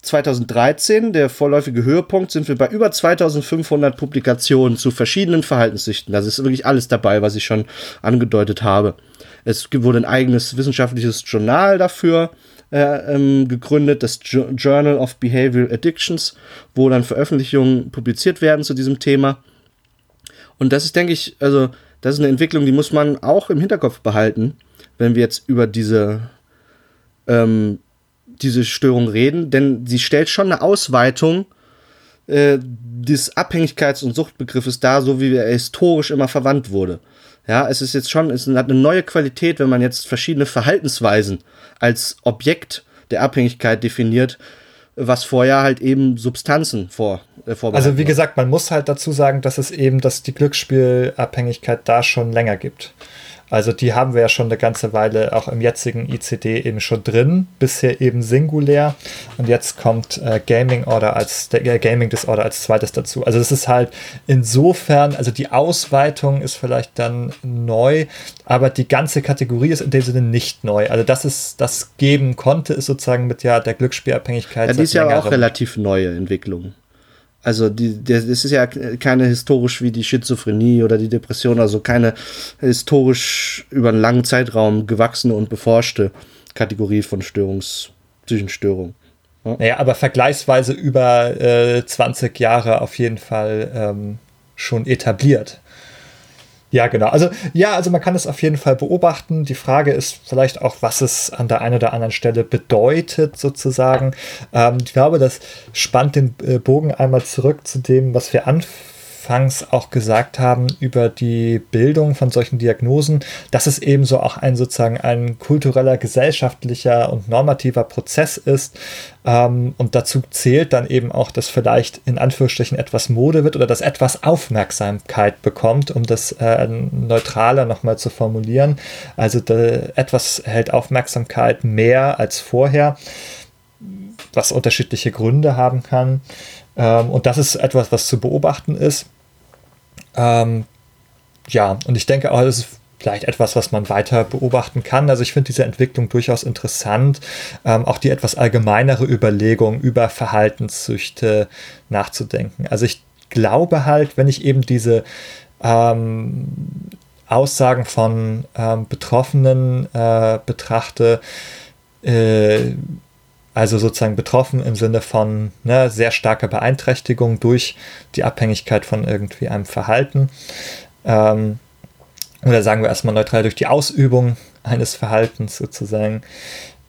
Speaker 2: 2013, der vorläufige Höhepunkt, sind wir bei über 2500 Publikationen zu verschiedenen Verhaltenssüchten. Das ist wirklich alles dabei, was ich schon angedeutet habe. Es wurde ein eigenes wissenschaftliches Journal dafür äh, ähm, gegründet, das Journal of Behavioral Addictions, wo dann Veröffentlichungen publiziert werden zu diesem Thema. Und das ist, denke ich, also das ist eine Entwicklung, die muss man auch im Hinterkopf behalten, wenn wir jetzt über diese ähm, diese Störung reden, denn sie stellt schon eine Ausweitung äh, des Abhängigkeits- und Suchtbegriffes dar, so wie er historisch immer verwandt wurde. Ja, es ist jetzt schon, es hat eine neue Qualität, wenn man jetzt verschiedene Verhaltensweisen als Objekt der Abhängigkeit definiert, was vorher halt eben Substanzen vor.
Speaker 1: Äh, also wie gesagt, man muss halt dazu sagen, dass es eben, dass die Glücksspielabhängigkeit da schon länger gibt. Also die haben wir ja schon eine ganze Weile auch im jetzigen ICD eben schon drin, bisher eben singulär. Und jetzt kommt äh, Gaming Order als äh, Gaming Disorder als zweites dazu. Also es ist halt insofern, also die Ausweitung ist vielleicht dann neu, aber die ganze Kategorie ist in dem Sinne nicht neu. Also dass es das geben konnte, ist sozusagen mit ja der Glücksspielabhängigkeit.
Speaker 2: Ja, die ist ja auch relativ neue Entwicklung. Also die, das ist ja keine historisch wie die Schizophrenie oder die Depression, also keine historisch über einen langen Zeitraum gewachsene und beforschte Kategorie von Störungs, Psychenstörung.
Speaker 1: Ja. Naja, aber vergleichsweise über äh, 20 Jahre auf jeden Fall ähm, schon etabliert. Ja, genau. Also ja, also man kann es auf jeden Fall beobachten. Die Frage ist vielleicht auch, was es an der einen oder anderen Stelle bedeutet, sozusagen. Ähm, ich glaube, das spannt den äh, Bogen einmal zurück zu dem, was wir anfangen anfangs auch gesagt haben über die Bildung von solchen Diagnosen, dass es ebenso auch ein sozusagen ein kultureller, gesellschaftlicher und normativer Prozess ist. Ähm, und dazu zählt dann eben auch, dass vielleicht in Anführungsstrichen etwas Mode wird oder dass etwas Aufmerksamkeit bekommt, um das äh, neutraler nochmal zu formulieren. Also etwas hält Aufmerksamkeit mehr als vorher, was unterschiedliche Gründe haben kann. Ähm, und das ist etwas, was zu beobachten ist. Ähm, ja, und ich denke auch, das ist vielleicht etwas, was man weiter beobachten kann. Also ich finde diese Entwicklung durchaus interessant, ähm, auch die etwas allgemeinere Überlegung über Verhaltenssüchte nachzudenken. Also ich glaube halt, wenn ich eben diese ähm, Aussagen von ähm, Betroffenen äh, betrachte, äh, also sozusagen betroffen im Sinne von ne, sehr starker Beeinträchtigung durch die Abhängigkeit von irgendwie einem Verhalten. Ähm, oder sagen wir erstmal neutral durch die Ausübung eines Verhaltens sozusagen.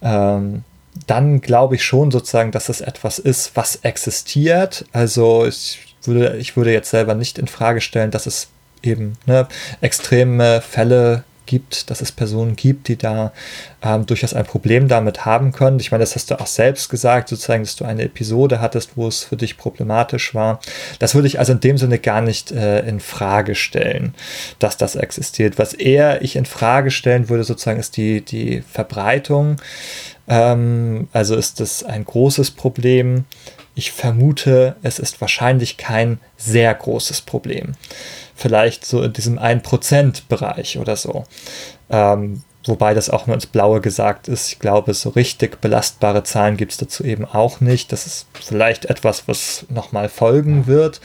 Speaker 1: Ähm, dann glaube ich schon sozusagen, dass es etwas ist, was existiert. Also ich würde, ich würde jetzt selber nicht in Frage stellen, dass es eben ne, extreme Fälle gibt, dass es Personen gibt, die da ähm, durchaus ein Problem damit haben können. Ich meine, das hast du auch selbst gesagt, sozusagen, dass du eine Episode hattest, wo es für dich problematisch war. Das würde ich also in dem Sinne gar nicht äh, in Frage stellen, dass das existiert. Was eher ich in Frage stellen würde, sozusagen, ist die, die Verbreitung. Ähm, also ist das ein großes Problem. Ich vermute, es ist wahrscheinlich kein sehr großes Problem vielleicht so in diesem 1%-Bereich oder so. Ähm, wobei das auch nur ins Blaue gesagt ist. Ich glaube, so richtig belastbare Zahlen gibt es dazu eben auch nicht. Das ist vielleicht etwas, was nochmal folgen wird.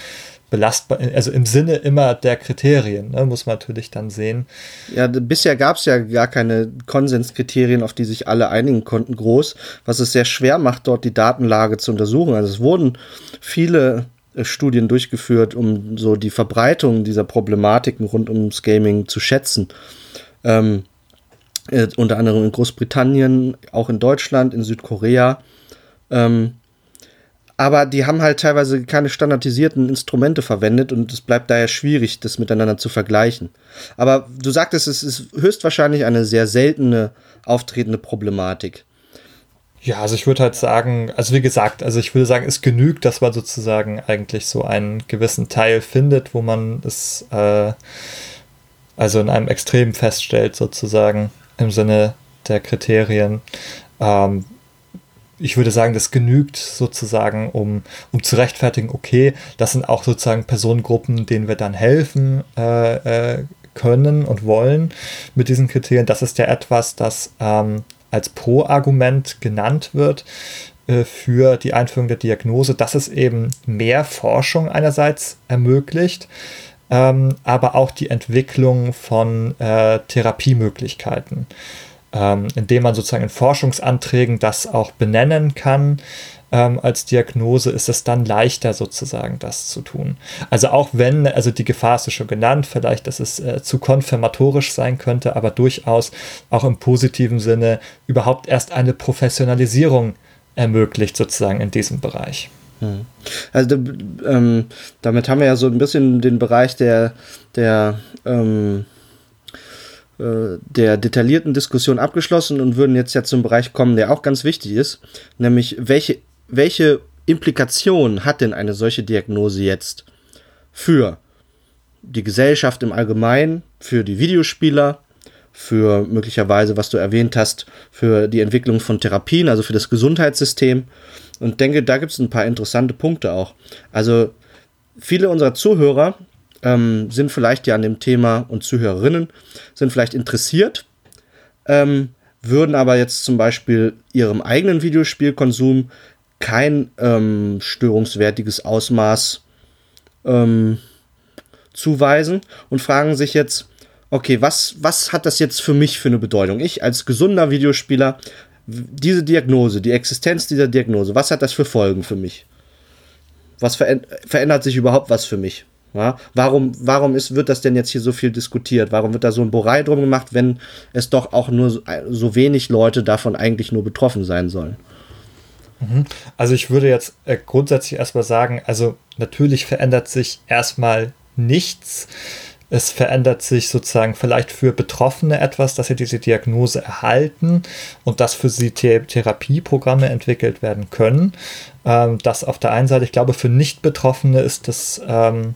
Speaker 1: Belastbar, also im Sinne immer der Kriterien, ne, muss man natürlich dann sehen.
Speaker 2: Ja, bisher gab es ja gar keine Konsenskriterien, auf die sich alle einigen konnten, groß, was es sehr schwer macht, dort die Datenlage zu untersuchen. Also es wurden viele Studien durchgeführt, um so die Verbreitung dieser Problematiken rund ums Gaming zu schätzen. Ähm, äh, unter anderem in Großbritannien, auch in Deutschland, in Südkorea. Ähm, aber die haben halt teilweise keine standardisierten Instrumente verwendet und es bleibt daher schwierig, das miteinander zu vergleichen. Aber du sagtest, es ist höchstwahrscheinlich eine sehr seltene auftretende Problematik.
Speaker 1: Ja, also ich würde halt sagen, also wie gesagt, also ich würde sagen, es genügt, dass man sozusagen eigentlich so einen gewissen Teil findet, wo man es äh, also in einem Extrem feststellt, sozusagen im Sinne der Kriterien. Ähm, ich würde sagen, das genügt sozusagen, um, um zu rechtfertigen, okay, das sind auch sozusagen Personengruppen, denen wir dann helfen äh, äh, können und wollen mit diesen Kriterien. Das ist ja etwas, das ähm, als Pro-Argument genannt wird äh, für die Einführung der Diagnose, dass es eben mehr Forschung einerseits ermöglicht, ähm, aber auch die Entwicklung von äh, Therapiemöglichkeiten, ähm, indem man sozusagen in Forschungsanträgen das auch benennen kann. Ähm, als Diagnose ist es dann leichter sozusagen das zu tun. Also auch wenn, also die Gefahr ist schon genannt, vielleicht, dass es äh, zu konfirmatorisch sein könnte, aber durchaus auch im positiven Sinne überhaupt erst eine Professionalisierung ermöglicht sozusagen in diesem Bereich.
Speaker 2: Hm. Also ähm, damit haben wir ja so ein bisschen den Bereich der, der, ähm, äh, der detaillierten Diskussion abgeschlossen und würden jetzt ja zum Bereich kommen, der auch ganz wichtig ist, nämlich welche, welche Implikationen hat denn eine solche Diagnose jetzt für die Gesellschaft im Allgemeinen, für die Videospieler, für möglicherweise, was du erwähnt hast, für die Entwicklung von Therapien, also für das Gesundheitssystem und denke, da gibt es ein paar interessante Punkte auch. Also viele unserer Zuhörer ähm, sind vielleicht ja an dem Thema und Zuhörerinnen sind vielleicht interessiert, ähm, würden aber jetzt zum Beispiel ihrem eigenen Videospielkonsum kein ähm, störungswertiges Ausmaß ähm, zuweisen und fragen sich jetzt, okay, was, was hat das jetzt für mich für eine Bedeutung? Ich als gesunder Videospieler diese Diagnose, die Existenz dieser Diagnose, was hat das für Folgen für mich? Was verändert sich überhaupt was für mich? Ja, warum warum ist, wird das denn jetzt hier so viel diskutiert? Warum wird da so ein Bohrei drum gemacht, wenn es doch auch nur so, so wenig Leute davon eigentlich nur betroffen sein sollen?
Speaker 1: Mhm. Also ich würde jetzt äh, grundsätzlich erstmal sagen, also natürlich verändert sich erstmal nichts es verändert sich sozusagen vielleicht für Betroffene etwas, dass sie diese Diagnose erhalten und dass für sie Therapieprogramme entwickelt werden können. Ähm, das auf der einen Seite, ich glaube, für Nicht-Betroffene ist das ähm,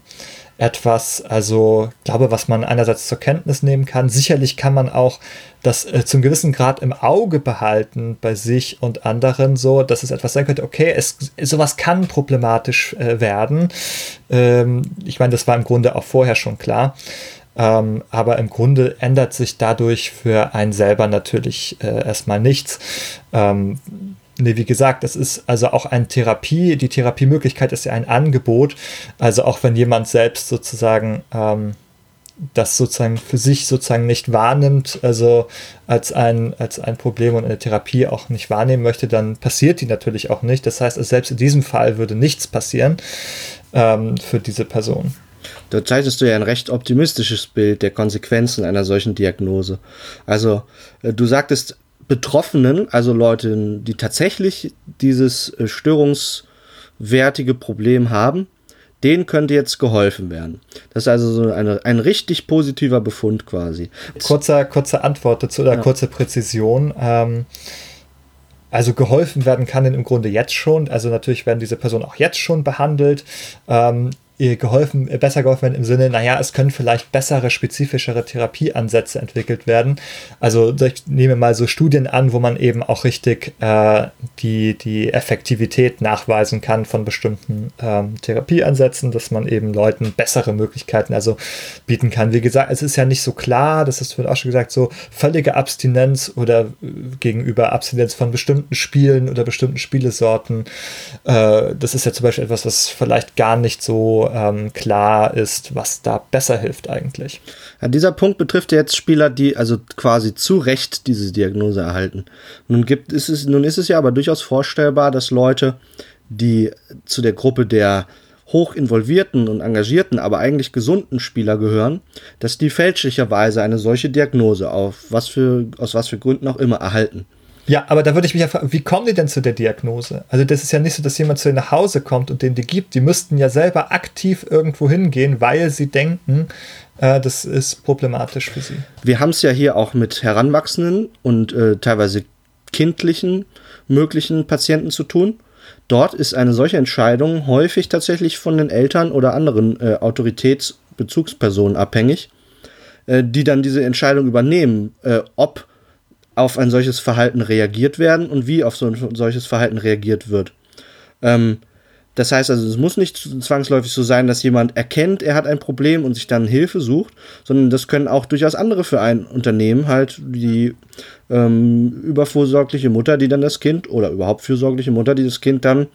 Speaker 1: etwas, also glaube, was man einerseits zur Kenntnis nehmen kann. Sicherlich kann man auch das äh, zum gewissen Grad im Auge behalten bei sich und anderen, so dass es etwas sein könnte, okay, es, sowas kann problematisch äh, werden. Ähm, ich meine, das war im Grunde auch vorher schon klar. Ähm, aber im Grunde ändert sich dadurch für einen selber natürlich äh, erstmal nichts. Ähm, Nee, wie gesagt, das ist also auch eine Therapie. Die Therapiemöglichkeit ist ja ein Angebot. Also auch wenn jemand selbst sozusagen ähm, das sozusagen für sich sozusagen nicht wahrnimmt, also als ein, als ein Problem und eine Therapie auch nicht wahrnehmen möchte, dann passiert die natürlich auch nicht. Das heißt, selbst in diesem Fall würde nichts passieren ähm, für diese Person.
Speaker 2: Da zeichnest du ja ein recht optimistisches Bild der Konsequenzen einer solchen Diagnose. Also, äh, du sagtest, Betroffenen, also Leute, die tatsächlich dieses äh, störungswertige Problem haben, denen könnte jetzt geholfen werden. Das ist also so eine, ein richtig positiver Befund quasi.
Speaker 1: Kurzer, kurze Antwort dazu oder ja. kurze Präzision. Ähm, also geholfen werden kann im Grunde jetzt schon. Also natürlich werden diese Personen auch jetzt schon behandelt. Ähm, geholfen, äh, besser geholfen werden im Sinne, naja, es können vielleicht bessere, spezifischere Therapieansätze entwickelt werden. Also ich nehme mal so Studien an, wo man eben auch richtig äh, die, die Effektivität nachweisen kann von bestimmten ähm, Therapieansätzen, dass man eben Leuten bessere Möglichkeiten also bieten kann. Wie gesagt, es ist ja nicht so klar, das hast du auch schon gesagt, so völlige Abstinenz oder äh, gegenüber Abstinenz von bestimmten Spielen oder bestimmten Spielesorten. Äh, das ist ja zum Beispiel etwas, was vielleicht gar nicht so ähm, klar ist, was da besser hilft eigentlich.
Speaker 2: Ja, dieser Punkt betrifft jetzt Spieler, die also quasi zu Recht diese Diagnose erhalten. Nun, gibt, ist es, nun ist es ja aber durchaus vorstellbar, dass Leute, die zu der Gruppe der hoch involvierten und engagierten, aber eigentlich gesunden Spieler gehören, dass die fälschlicherweise eine solche Diagnose auf was für, aus was für Gründen auch immer erhalten.
Speaker 1: Ja, aber da würde ich mich ja fragen, wie kommen die denn zu der Diagnose? Also das ist ja nicht so, dass jemand zu ihnen nach Hause kommt und denen die gibt. Die müssten ja selber aktiv irgendwo hingehen, weil sie denken, äh, das ist problematisch für sie.
Speaker 2: Wir haben es ja hier auch mit Heranwachsenden und äh, teilweise kindlichen möglichen Patienten zu tun. Dort ist eine solche Entscheidung häufig tatsächlich von den Eltern oder anderen äh, Autoritätsbezugspersonen abhängig, äh, die dann diese Entscheidung übernehmen, äh, ob auf ein solches Verhalten reagiert werden und wie auf so ein solches Verhalten reagiert wird. Ähm, das heißt also, es muss nicht zwangsläufig so sein, dass jemand erkennt, er hat ein Problem und sich dann Hilfe sucht, sondern das können auch durchaus andere für ein Unternehmen halt die ähm, übervorsorgliche Mutter, die dann das Kind oder überhaupt fürsorgliche Mutter, die das Kind dann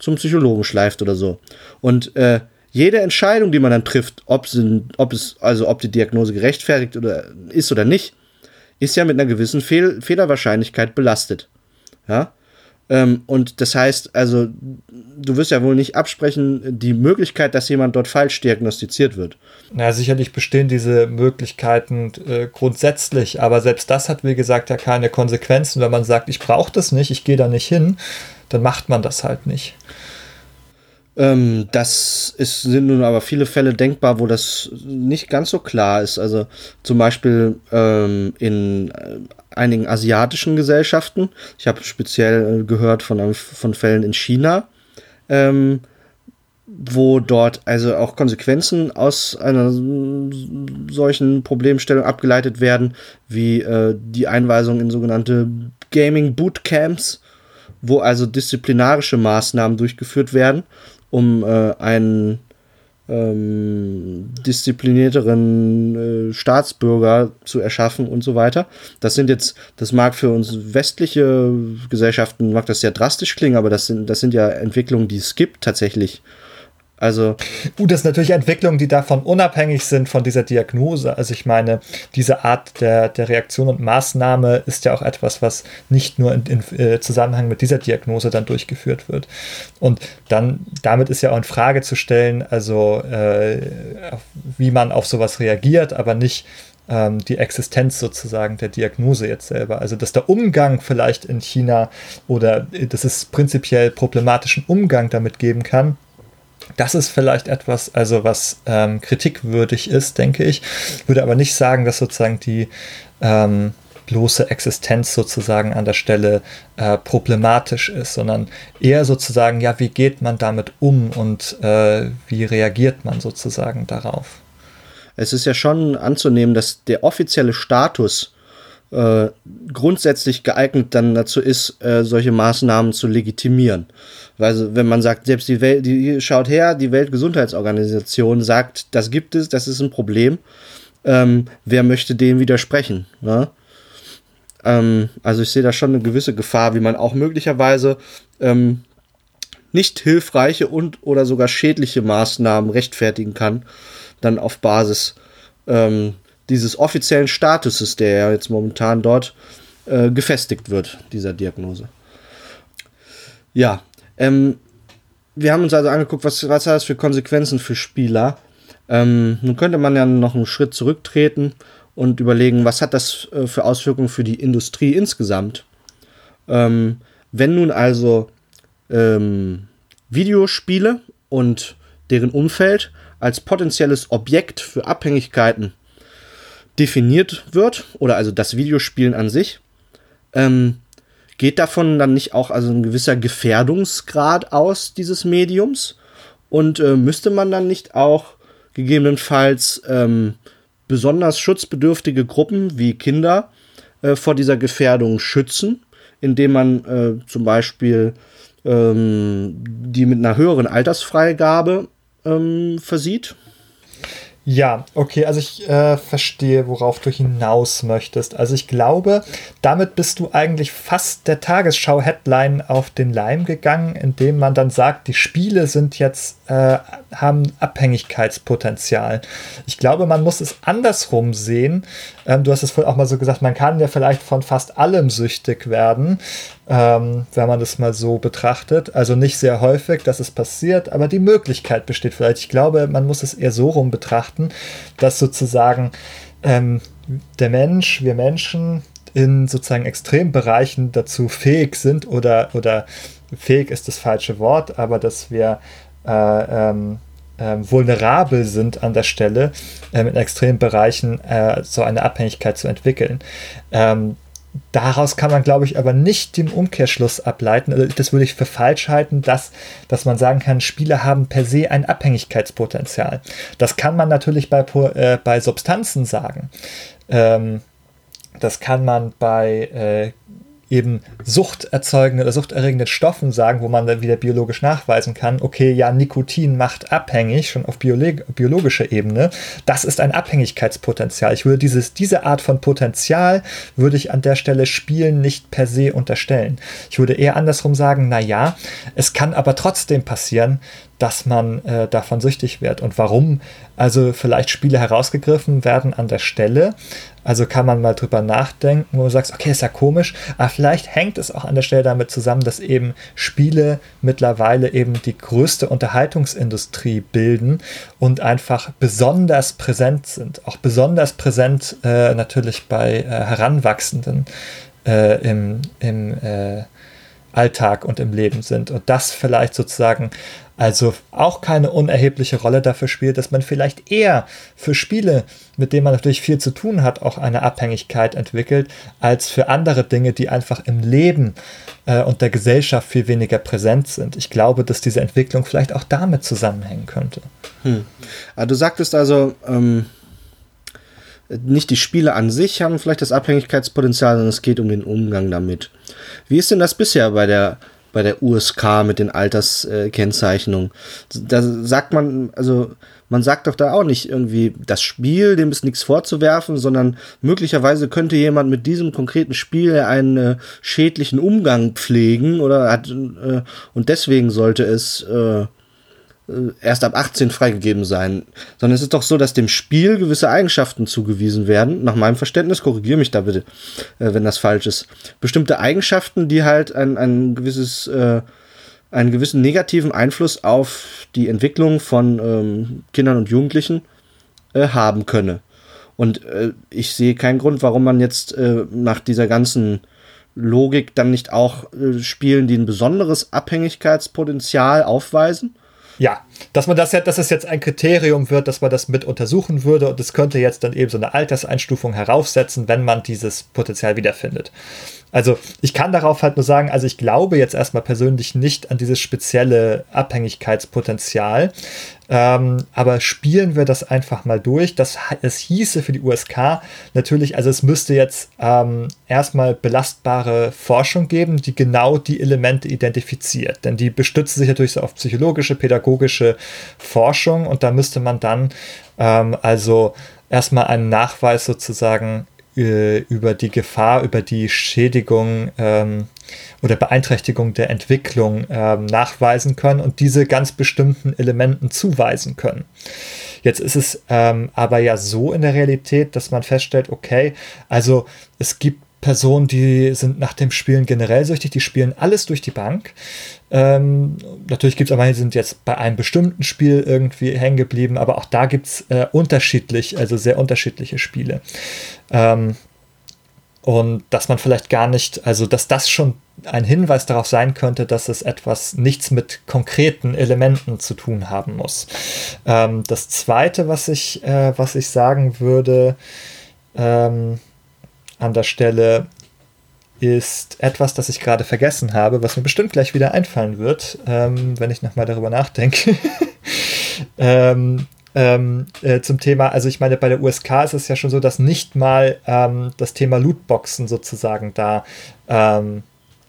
Speaker 2: zum Psychologen schleift oder so. Und äh, jede Entscheidung, die man dann trifft, ob, sie, ob es also ob die Diagnose gerechtfertigt oder ist oder nicht, ist ja mit einer gewissen Fehl Fehlerwahrscheinlichkeit belastet. Ja. Ähm, und das heißt, also, du wirst ja wohl nicht absprechen, die Möglichkeit, dass jemand dort falsch diagnostiziert wird.
Speaker 1: Na, sicherlich bestehen diese Möglichkeiten äh, grundsätzlich, aber selbst das hat, wie gesagt, ja keine Konsequenzen. Wenn man sagt, ich brauche das nicht, ich gehe da nicht hin, dann macht man das halt nicht.
Speaker 2: Ähm, das ist, sind nun aber viele Fälle denkbar, wo das nicht ganz so klar ist. Also zum Beispiel ähm, in äh, einigen asiatischen Gesellschaften. Ich habe speziell äh, gehört von, von Fällen in China, ähm, wo dort also auch Konsequenzen aus einer solchen Problemstellung abgeleitet werden, wie äh, die Einweisung in sogenannte Gaming Bootcamps, wo also disziplinarische Maßnahmen durchgeführt werden um äh, einen ähm, disziplinierteren äh, Staatsbürger zu erschaffen und so weiter. Das sind jetzt, das mag für uns westliche Gesellschaften, mag das sehr drastisch klingen, aber das sind, das sind ja Entwicklungen, die es gibt tatsächlich also.
Speaker 1: Uh, das sind natürlich Entwicklungen, die davon unabhängig sind von dieser Diagnose. Also ich meine, diese Art der, der Reaktion und Maßnahme ist ja auch etwas, was nicht nur in, in äh, Zusammenhang mit dieser Diagnose dann durchgeführt wird. Und dann, damit ist ja auch in Frage zu stellen, also äh, wie man auf sowas reagiert, aber nicht ähm, die Existenz sozusagen der Diagnose jetzt selber. Also dass der Umgang vielleicht in China oder äh, dass es prinzipiell problematischen Umgang damit geben kann das ist vielleicht etwas, also was ähm, kritikwürdig ist, denke ich. Würde aber nicht sagen, dass sozusagen die ähm, bloße Existenz sozusagen an der Stelle äh, problematisch ist, sondern eher sozusagen, ja, wie geht man damit um und äh, wie reagiert man sozusagen darauf?
Speaker 2: Es ist ja schon anzunehmen, dass der offizielle Status äh, grundsätzlich geeignet dann dazu ist, äh, solche Maßnahmen zu legitimieren. Weil wenn man sagt, selbst die Welt, die schaut her, die Weltgesundheitsorganisation sagt, das gibt es, das ist ein Problem. Ähm, wer möchte dem widersprechen? Ne? Ähm, also ich sehe da schon eine gewisse Gefahr, wie man auch möglicherweise ähm, nicht hilfreiche und oder sogar schädliche Maßnahmen rechtfertigen kann, dann auf Basis ähm, dieses offiziellen Statuses, der ja jetzt momentan dort äh, gefestigt wird, dieser Diagnose. Ja, ähm, wir haben uns also angeguckt, was, was hat das für Konsequenzen für Spieler. Ähm, nun könnte man ja noch einen Schritt zurücktreten und überlegen, was hat das äh, für Auswirkungen für die Industrie insgesamt. Ähm, wenn nun also ähm, Videospiele und deren Umfeld als potenzielles Objekt für Abhängigkeiten definiert wird, oder also das Videospielen an sich, ähm, geht davon dann nicht auch also ein gewisser Gefährdungsgrad aus dieses Mediums? Und äh, müsste man dann nicht auch gegebenenfalls ähm, besonders schutzbedürftige Gruppen wie Kinder äh, vor dieser Gefährdung schützen, indem man äh, zum Beispiel ähm, die mit einer höheren Altersfreigabe ähm, versieht?
Speaker 1: Ja, okay, also ich äh, verstehe, worauf du hinaus möchtest. Also ich glaube, damit bist du eigentlich fast der Tagesschau-Headline auf den Leim gegangen, indem man dann sagt, die Spiele sind jetzt, äh, haben Abhängigkeitspotenzial. Ich glaube, man muss es andersrum sehen. Ähm, du hast es vorhin auch mal so gesagt, man kann ja vielleicht von fast allem süchtig werden ähm, wenn man das mal so betrachtet. Also nicht sehr häufig, dass es passiert, aber die Möglichkeit besteht vielleicht. Ich glaube, man muss es eher so rum betrachten, dass sozusagen ähm, der Mensch, wir Menschen in sozusagen Extrembereichen dazu fähig sind oder, oder fähig ist das falsche Wort, aber dass wir äh, ähm, ähm, vulnerabel sind an der Stelle, ähm, in extremen Bereichen äh, so eine Abhängigkeit zu entwickeln. Ähm, Daraus kann man, glaube ich, aber nicht den Umkehrschluss ableiten. Also das würde ich für falsch halten, dass, dass man sagen kann, Spiele haben per se ein Abhängigkeitspotenzial. Das kann man natürlich bei, äh, bei Substanzen sagen. Ähm, das kann man bei äh, eben suchterzeugenden oder suchterregenden Stoffen sagen, wo man dann wieder biologisch nachweisen kann, okay, ja, Nikotin macht abhängig, schon auf biologischer Ebene. Das ist ein Abhängigkeitspotenzial. Ich würde dieses, diese Art von Potenzial würde ich an der Stelle Spielen nicht per se unterstellen. Ich würde eher andersrum sagen, na ja, es kann aber trotzdem passieren, dass man äh, davon süchtig wird und warum also vielleicht Spiele herausgegriffen werden an der Stelle. Also kann man mal drüber nachdenken, wo du sagst, okay, ist ja komisch, aber vielleicht hängt es auch an der Stelle damit zusammen, dass eben Spiele mittlerweile eben die größte Unterhaltungsindustrie bilden und einfach besonders präsent sind. Auch besonders präsent äh, natürlich bei äh, Heranwachsenden äh, im, im äh, Alltag und im Leben sind. Und das vielleicht sozusagen also auch keine unerhebliche Rolle dafür spielt, dass man vielleicht eher für Spiele, mit denen man natürlich viel zu tun hat, auch eine Abhängigkeit entwickelt, als für andere Dinge, die einfach im Leben äh, und der Gesellschaft viel weniger präsent sind. Ich glaube, dass diese Entwicklung vielleicht auch damit zusammenhängen könnte.
Speaker 2: Hm. Ah, du sagtest also, ähm, nicht die Spiele an sich haben vielleicht das Abhängigkeitspotenzial, sondern es geht um den Umgang damit. Wie ist denn das bisher bei der bei der USK mit den Alterskennzeichnungen. Da sagt man, also man sagt doch da auch nicht irgendwie, das Spiel, dem ist nichts vorzuwerfen, sondern möglicherweise könnte jemand mit diesem konkreten Spiel einen äh, schädlichen Umgang pflegen oder hat äh, und deswegen sollte es äh, erst ab 18 freigegeben sein, sondern es ist doch so, dass dem Spiel gewisse Eigenschaften zugewiesen werden. Nach meinem Verständnis, korrigiere mich da bitte, äh, wenn das falsch ist. Bestimmte Eigenschaften, die halt ein, ein gewisses, äh, einen gewissen negativen Einfluss auf die Entwicklung von ähm, Kindern und Jugendlichen äh, haben könne. Und äh, ich sehe keinen Grund, warum man jetzt äh, nach dieser ganzen Logik dann nicht auch Spielen, die ein besonderes Abhängigkeitspotenzial aufweisen,
Speaker 1: ja, dass man das ja, dass es jetzt ein Kriterium wird, dass man das mit untersuchen würde und es könnte jetzt dann eben so eine Alterseinstufung heraufsetzen, wenn man dieses Potenzial wiederfindet. Also ich kann darauf halt nur sagen, also ich glaube jetzt erstmal persönlich nicht an dieses spezielle Abhängigkeitspotenzial, ähm, aber spielen wir das einfach mal durch. Das, das hieße für die USK natürlich, also es müsste jetzt ähm, erstmal belastbare Forschung geben, die genau die Elemente identifiziert. Denn die bestützen sich natürlich so auf psychologische, pädagogische Forschung und da müsste man dann ähm, also erstmal einen Nachweis sozusagen äh, über die Gefahr, über die Schädigung ähm, oder Beeinträchtigung der Entwicklung ähm, nachweisen können und diese ganz bestimmten Elementen zuweisen können. Jetzt ist es ähm, aber ja so in der Realität, dass man feststellt, okay, also es gibt Personen, die sind nach dem Spielen generell süchtig, die spielen alles durch die Bank. Ähm, natürlich gibt es aber, die sind jetzt bei einem bestimmten Spiel irgendwie hängen geblieben, aber auch da gibt es äh, unterschiedlich, also sehr unterschiedliche Spiele. Ähm, und dass man vielleicht gar nicht, also dass das schon ein Hinweis darauf sein könnte, dass es etwas nichts mit konkreten Elementen zu tun haben muss. Ähm, das zweite, was ich, äh, was ich sagen würde, ähm, an der Stelle ist etwas, das ich gerade vergessen habe, was mir bestimmt gleich wieder einfallen wird, ähm, wenn ich nochmal darüber nachdenke. ähm, ähm, äh, zum Thema, also ich meine, bei der USK ist es ja schon so, dass nicht mal ähm, das Thema Lootboxen sozusagen da, ähm,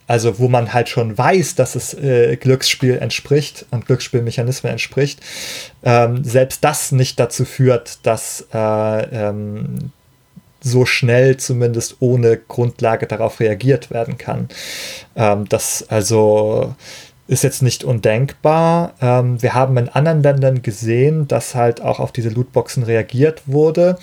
Speaker 1: also wo man halt schon weiß, dass es äh, Glücksspiel entspricht und Glücksspielmechanismen entspricht, ähm, selbst das nicht dazu führt, dass äh, so schnell zumindest ohne Grundlage darauf reagiert werden kann. Ähm, das also ist jetzt nicht undenkbar. Ähm, wir haben in anderen Ländern gesehen, dass halt auch auf diese Lootboxen reagiert wurde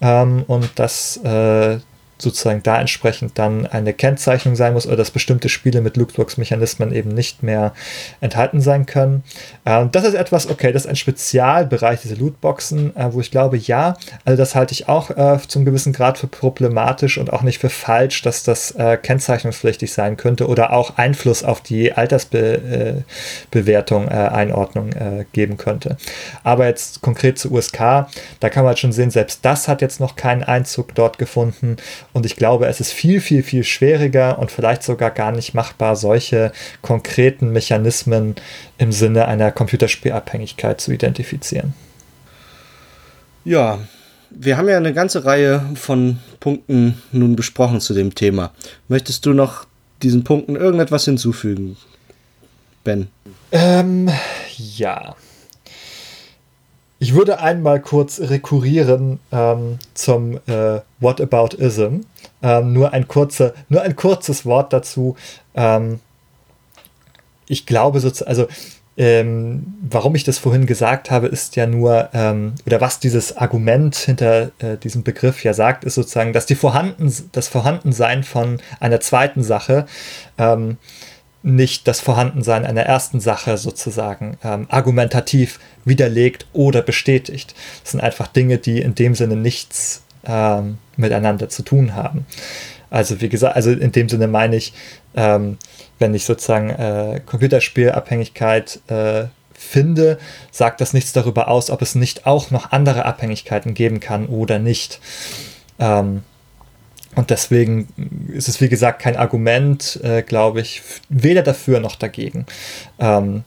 Speaker 1: ähm, und dass äh, sozusagen da entsprechend dann eine Kennzeichnung sein muss oder dass bestimmte Spiele mit Lootbox-Mechanismen eben nicht mehr enthalten sein können. Ähm, das ist etwas, okay, das ist ein Spezialbereich, diese Lootboxen, äh, wo ich glaube, ja, also das halte ich auch äh, zum gewissen Grad für problematisch und auch nicht für falsch, dass das äh, kennzeichnungspflichtig sein könnte oder auch Einfluss auf die Altersbewertung, äh, Einordnung äh, geben könnte. Aber jetzt konkret zu USK, da kann man halt schon sehen, selbst das hat jetzt noch keinen Einzug dort gefunden und ich glaube, es ist viel, viel, viel schwieriger und vielleicht sogar gar nicht machbar, solche konkreten Mechanismen im Sinne einer Computerspielabhängigkeit zu identifizieren.
Speaker 2: Ja, wir haben ja eine ganze Reihe von Punkten nun besprochen zu dem Thema. Möchtest du noch diesen Punkten irgendetwas hinzufügen, Ben?
Speaker 1: Ähm, ja. Ich würde einmal kurz rekurrieren ähm, zum äh, What About Ism. Ähm, nur, ein kurze, nur ein kurzes Wort dazu. Ähm, ich glaube, so, also ähm, warum ich das vorhin gesagt habe, ist ja nur, ähm, oder was dieses Argument hinter äh, diesem Begriff ja sagt, ist sozusagen, dass die Vorhanden, das Vorhandensein von einer zweiten Sache ähm, nicht das Vorhandensein einer ersten Sache sozusagen ähm, argumentativ widerlegt oder bestätigt. Das sind einfach Dinge, die in dem Sinne nichts ähm, miteinander zu tun haben. Also wie gesagt, also in dem Sinne meine ich, ähm, wenn ich sozusagen äh, Computerspielabhängigkeit äh, finde, sagt das nichts darüber aus, ob es nicht auch noch andere Abhängigkeiten geben kann oder nicht. Ähm, und deswegen ist es, wie gesagt, kein Argument, äh, glaube ich, weder dafür noch dagegen. Ähm,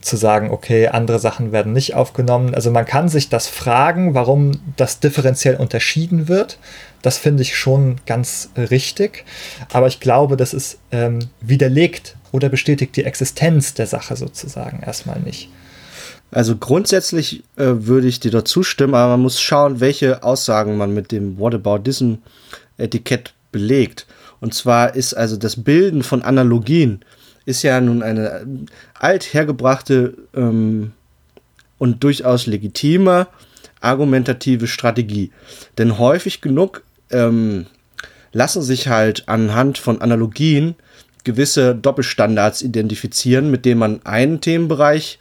Speaker 1: zu sagen, okay, andere Sachen werden nicht aufgenommen. Also man kann sich das fragen, warum das differenziell unterschieden wird. Das finde ich schon ganz richtig. Aber ich glaube, das ist ähm, widerlegt oder bestätigt die Existenz der Sache sozusagen erstmal nicht.
Speaker 2: Also grundsätzlich äh, würde ich dir da zustimmen, aber man muss schauen, welche Aussagen man mit dem What about diesem Etikett belegt. Und zwar ist also das Bilden von Analogien ist ja nun eine althergebrachte ähm, und durchaus legitime argumentative Strategie. Denn häufig genug ähm, lassen sich halt anhand von Analogien gewisse Doppelstandards identifizieren, mit denen man einen Themenbereich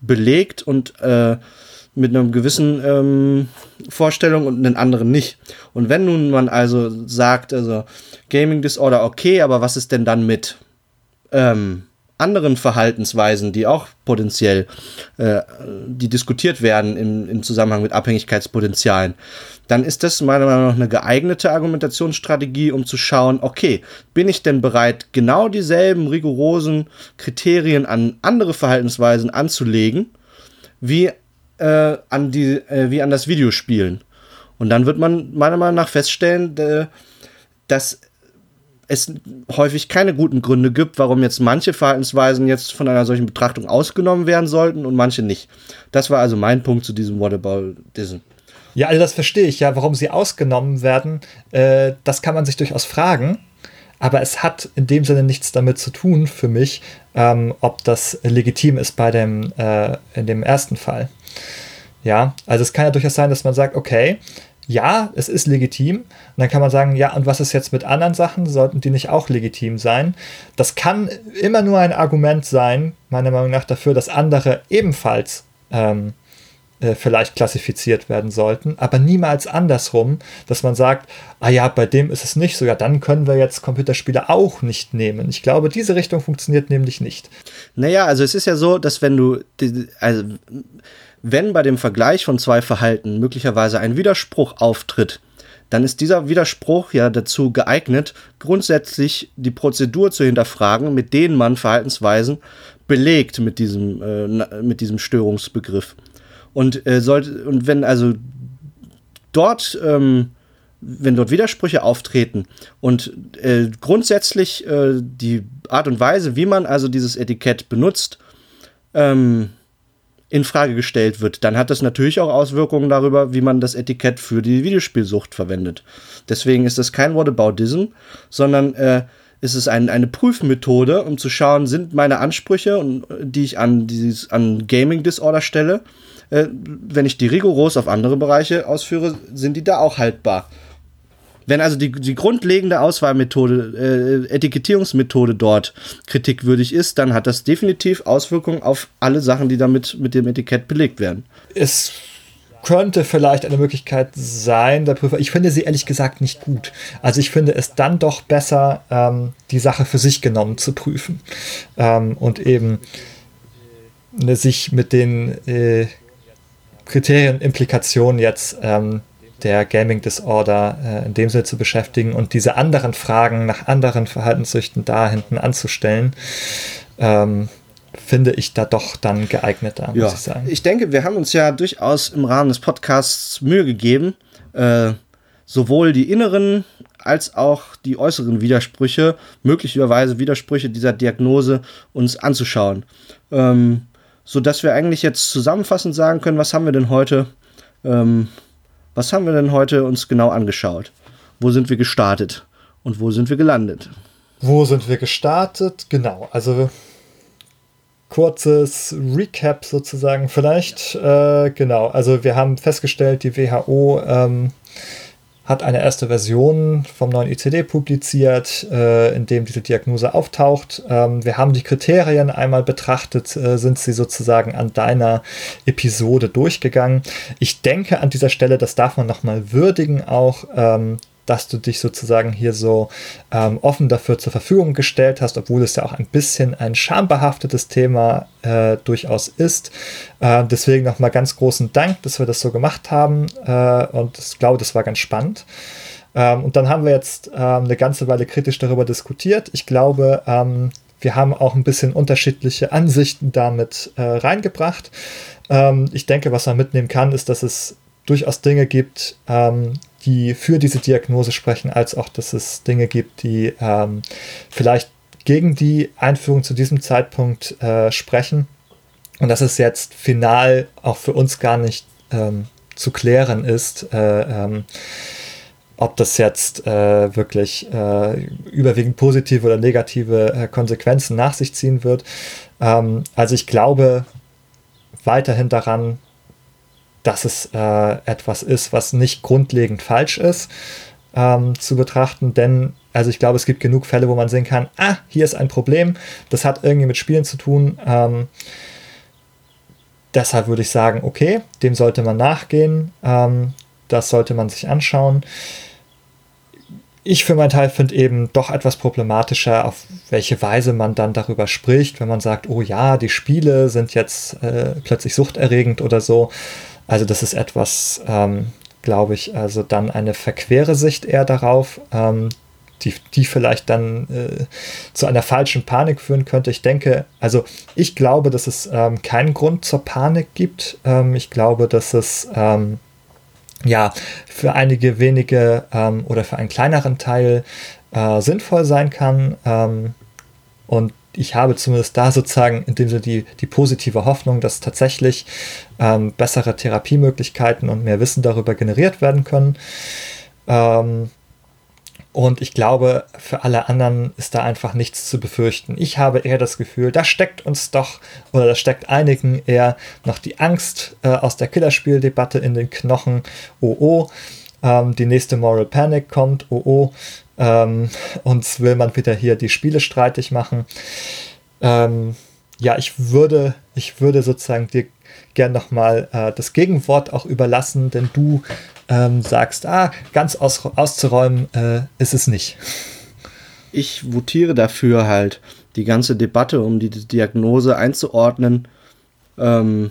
Speaker 2: belegt und äh, mit einer gewissen ähm, Vorstellung und einen anderen nicht. Und wenn nun man also sagt, also Gaming Disorder okay, aber was ist denn dann mit ähm, anderen Verhaltensweisen, die auch potenziell, äh, die diskutiert werden im, im Zusammenhang mit Abhängigkeitspotenzialen, dann ist das meiner Meinung nach eine geeignete Argumentationsstrategie, um zu schauen, okay, bin ich denn bereit, genau dieselben rigorosen Kriterien an andere Verhaltensweisen anzulegen, wie äh, an die, äh, wie an das Videospielen? Und dann wird man meiner Meinung nach feststellen, äh, dass es häufig keine guten Gründe gibt, warum jetzt manche Verhaltensweisen jetzt von einer solchen Betrachtung ausgenommen werden sollten und manche nicht. Das war also mein Punkt zu diesem Whataboutism.
Speaker 1: Ja, also das verstehe ich ja, warum sie ausgenommen werden. Äh, das kann man sich durchaus fragen. Aber es hat in dem Sinne nichts damit zu tun für mich, ähm, ob das legitim ist bei dem, äh, in dem ersten Fall. Ja, also es kann ja durchaus sein, dass man sagt, okay, ja, es ist legitim. Und dann kann man sagen, ja, und was ist jetzt mit anderen Sachen? Sollten die nicht auch legitim sein? Das kann immer nur ein Argument sein, meiner Meinung nach, dafür, dass andere ebenfalls ähm, äh, vielleicht klassifiziert werden sollten, aber niemals andersrum, dass man sagt, ah ja, bei dem ist es nicht so, ja, dann können wir jetzt Computerspiele auch nicht nehmen. Ich glaube, diese Richtung funktioniert nämlich nicht.
Speaker 2: Naja, also es ist ja so, dass wenn du, also wenn bei dem Vergleich von zwei Verhalten möglicherweise ein Widerspruch auftritt, dann ist dieser Widerspruch ja dazu geeignet, grundsätzlich die Prozedur zu hinterfragen, mit denen man Verhaltensweisen belegt mit diesem, äh, mit diesem Störungsbegriff. Und, äh, sollte, und wenn also dort, ähm, wenn dort Widersprüche auftreten und äh, grundsätzlich äh, die Art und Weise, wie man also dieses Etikett benutzt, ähm, in Frage gestellt wird, dann hat das natürlich auch Auswirkungen darüber, wie man das Etikett für die Videospielsucht verwendet. Deswegen ist das kein Whataboutism, sondern äh, ist es ein, eine Prüfmethode, um zu schauen, sind meine Ansprüche, die ich an, dieses, an Gaming Disorder stelle, äh, wenn ich die rigoros auf andere Bereiche ausführe, sind die da auch haltbar. Wenn also die, die grundlegende Auswahlmethode, äh, Etikettierungsmethode dort kritikwürdig ist, dann hat das definitiv Auswirkungen auf alle Sachen, die damit mit dem Etikett belegt werden.
Speaker 1: Es könnte vielleicht eine Möglichkeit sein, der Prüfer. Ich finde sie ehrlich gesagt nicht gut. Also ich finde es dann doch besser, ähm, die Sache für sich genommen zu prüfen ähm, und eben ne, sich mit den äh, Kriterien, Implikationen jetzt ähm, der Gaming Disorder äh, in dem Sinne zu beschäftigen und diese anderen Fragen nach anderen Verhaltenssüchten da hinten anzustellen, ähm, finde ich da doch dann geeigneter,
Speaker 2: muss ja. ich sagen. Ich denke, wir haben uns ja durchaus im Rahmen des Podcasts Mühe gegeben, äh, sowohl die inneren als auch die äußeren Widersprüche, möglicherweise Widersprüche dieser Diagnose uns anzuschauen. Ähm, so dass wir eigentlich jetzt zusammenfassend sagen können, was haben wir denn heute, ähm, was haben wir denn heute uns genau angeschaut? Wo sind wir gestartet und wo sind wir gelandet?
Speaker 1: Wo sind wir gestartet? Genau, also kurzes Recap sozusagen vielleicht. Äh, genau, also wir haben festgestellt, die WHO ähm, hat eine erste Version vom neuen ICD publiziert, äh, in dem diese Diagnose auftaucht. Ähm, wir haben die Kriterien einmal betrachtet, äh, sind sie sozusagen an deiner Episode durchgegangen. Ich denke an dieser Stelle, das darf man nochmal würdigen auch. Ähm, dass du dich sozusagen hier so ähm, offen dafür zur Verfügung gestellt hast, obwohl es ja auch ein bisschen ein schambehaftetes Thema äh, durchaus ist. Äh, deswegen nochmal ganz großen Dank, dass wir das so gemacht haben äh, und ich glaube, das war ganz spannend. Ähm, und dann haben wir jetzt ähm, eine ganze Weile kritisch darüber diskutiert. Ich glaube, ähm, wir haben auch ein bisschen unterschiedliche Ansichten damit äh, reingebracht. Ähm, ich denke, was man mitnehmen kann, ist, dass es durchaus Dinge gibt, ähm, die für diese Diagnose sprechen, als auch, dass es Dinge gibt, die ähm, vielleicht gegen die Einführung zu diesem Zeitpunkt äh, sprechen. Und dass es jetzt final auch für uns gar nicht ähm, zu klären ist, äh, ähm, ob das jetzt äh, wirklich äh, überwiegend positive oder negative äh, Konsequenzen nach sich ziehen wird. Ähm, also ich glaube weiterhin daran, dass es äh, etwas ist, was nicht grundlegend falsch ist ähm, zu betrachten, denn also ich glaube, es gibt genug Fälle, wo man sehen kann, ah, hier ist ein Problem, das hat irgendwie mit Spielen zu tun. Ähm, deshalb würde ich sagen, okay, dem sollte man nachgehen, ähm, das sollte man sich anschauen. Ich für meinen Teil finde eben doch etwas problematischer, auf welche Weise man dann darüber spricht, wenn man sagt, oh ja, die Spiele sind jetzt äh, plötzlich suchterregend oder so. Also das ist etwas, ähm, glaube ich, also dann eine verquere Sicht eher darauf, ähm, die, die vielleicht dann äh, zu einer falschen Panik führen könnte. Ich denke, also ich glaube, dass es ähm, keinen Grund zur Panik gibt. Ähm, ich glaube, dass es ähm, ja für einige wenige ähm, oder für einen kleineren Teil äh, sinnvoll sein kann. Und ich habe zumindest da sozusagen in dem Sinne die, die positive Hoffnung, dass tatsächlich ähm, bessere Therapiemöglichkeiten und mehr Wissen darüber generiert werden können. Ähm, und ich glaube, für alle anderen ist da einfach nichts zu befürchten. Ich habe eher das Gefühl, da steckt uns doch, oder da steckt einigen eher noch die Angst äh, aus der Killerspieldebatte in den Knochen. Oh oh, ähm, die nächste Moral Panic kommt. Oh oh, ähm, uns will man wieder hier die Spiele streitig machen. Ähm, ja, ich würde, ich würde sozusagen dir gern nochmal äh, das Gegenwort auch überlassen, denn du ähm, sagst, ah, ganz aus, auszuräumen äh, ist es nicht.
Speaker 2: Ich votiere dafür halt, die ganze Debatte um die Diagnose einzuordnen ähm,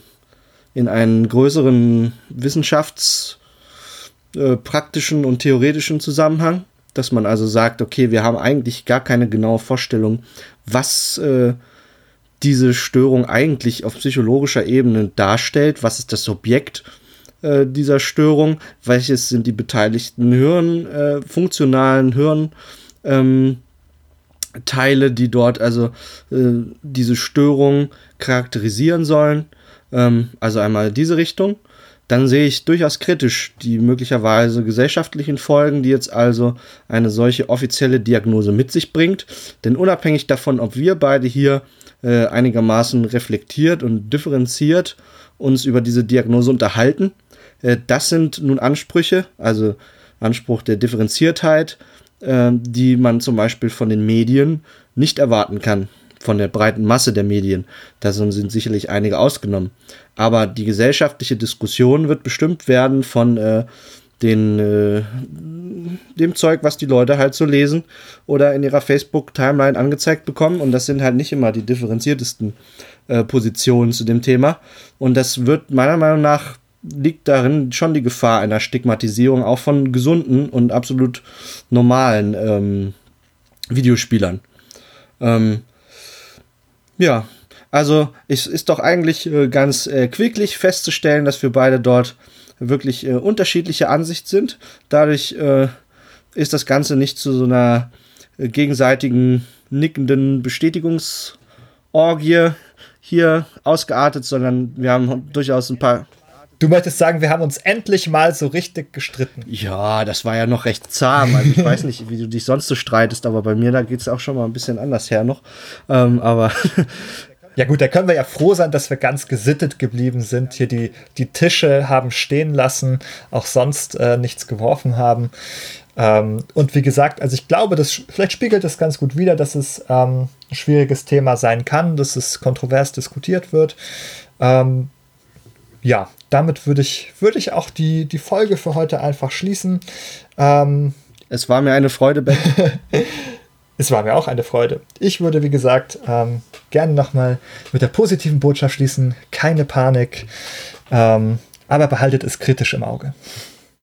Speaker 2: in einen größeren wissenschaftspraktischen äh, und theoretischen Zusammenhang dass man also sagt, okay, wir haben eigentlich gar keine genaue Vorstellung, was äh, diese Störung eigentlich auf psychologischer Ebene darstellt, was ist das Subjekt äh, dieser Störung, welches sind die beteiligten Hirn, äh, funktionalen Hirnteile, ähm, die dort also äh, diese Störung charakterisieren sollen. Ähm, also einmal diese Richtung dann sehe ich durchaus kritisch die möglicherweise gesellschaftlichen Folgen, die jetzt also eine solche offizielle Diagnose mit sich bringt. Denn unabhängig davon, ob wir beide hier äh, einigermaßen reflektiert und differenziert uns über diese Diagnose unterhalten, äh, das sind nun Ansprüche, also Anspruch der Differenziertheit, äh, die man zum Beispiel von den Medien nicht erwarten kann von der breiten Masse der Medien. Da sind sicherlich einige ausgenommen. Aber die gesellschaftliche Diskussion wird bestimmt werden von äh, den, äh, dem Zeug, was die Leute halt so lesen oder in ihrer Facebook-Timeline angezeigt bekommen. Und das sind halt nicht immer die differenziertesten äh, Positionen zu dem Thema. Und das wird meiner Meinung nach liegt darin schon die Gefahr einer Stigmatisierung auch von gesunden und absolut normalen ähm, Videospielern. Ähm, ja, also es ist doch eigentlich äh, ganz äh, quicklich festzustellen, dass wir beide dort wirklich äh, unterschiedliche Ansicht sind. Dadurch, äh, ist das Ganze nicht zu so einer gegenseitigen nickenden Bestätigungsorgie hier ausgeartet, sondern wir haben durchaus ein paar.
Speaker 1: Du möchtest sagen, wir haben uns endlich mal so richtig gestritten.
Speaker 2: Ja, das war ja noch recht zahm. Also ich weiß nicht, wie du dich sonst so streitest, aber bei mir da geht es auch schon mal ein bisschen anders her noch. Ähm, aber
Speaker 1: Ja gut, da können wir ja froh sein, dass wir ganz gesittet geblieben sind. Hier die, die Tische haben stehen lassen, auch sonst äh, nichts geworfen haben. Ähm, und wie gesagt, also ich glaube, das vielleicht spiegelt das ganz gut wider, dass es ähm, ein schwieriges Thema sein kann, dass es kontrovers diskutiert wird. Ähm, ja, damit würde ich, würde ich auch die, die Folge für heute einfach schließen. Ähm,
Speaker 2: es war mir eine Freude, Ben.
Speaker 1: es war mir auch eine Freude. Ich würde, wie gesagt, ähm, gerne nochmal mit der positiven Botschaft schließen. Keine Panik, ähm, aber behaltet es kritisch im Auge.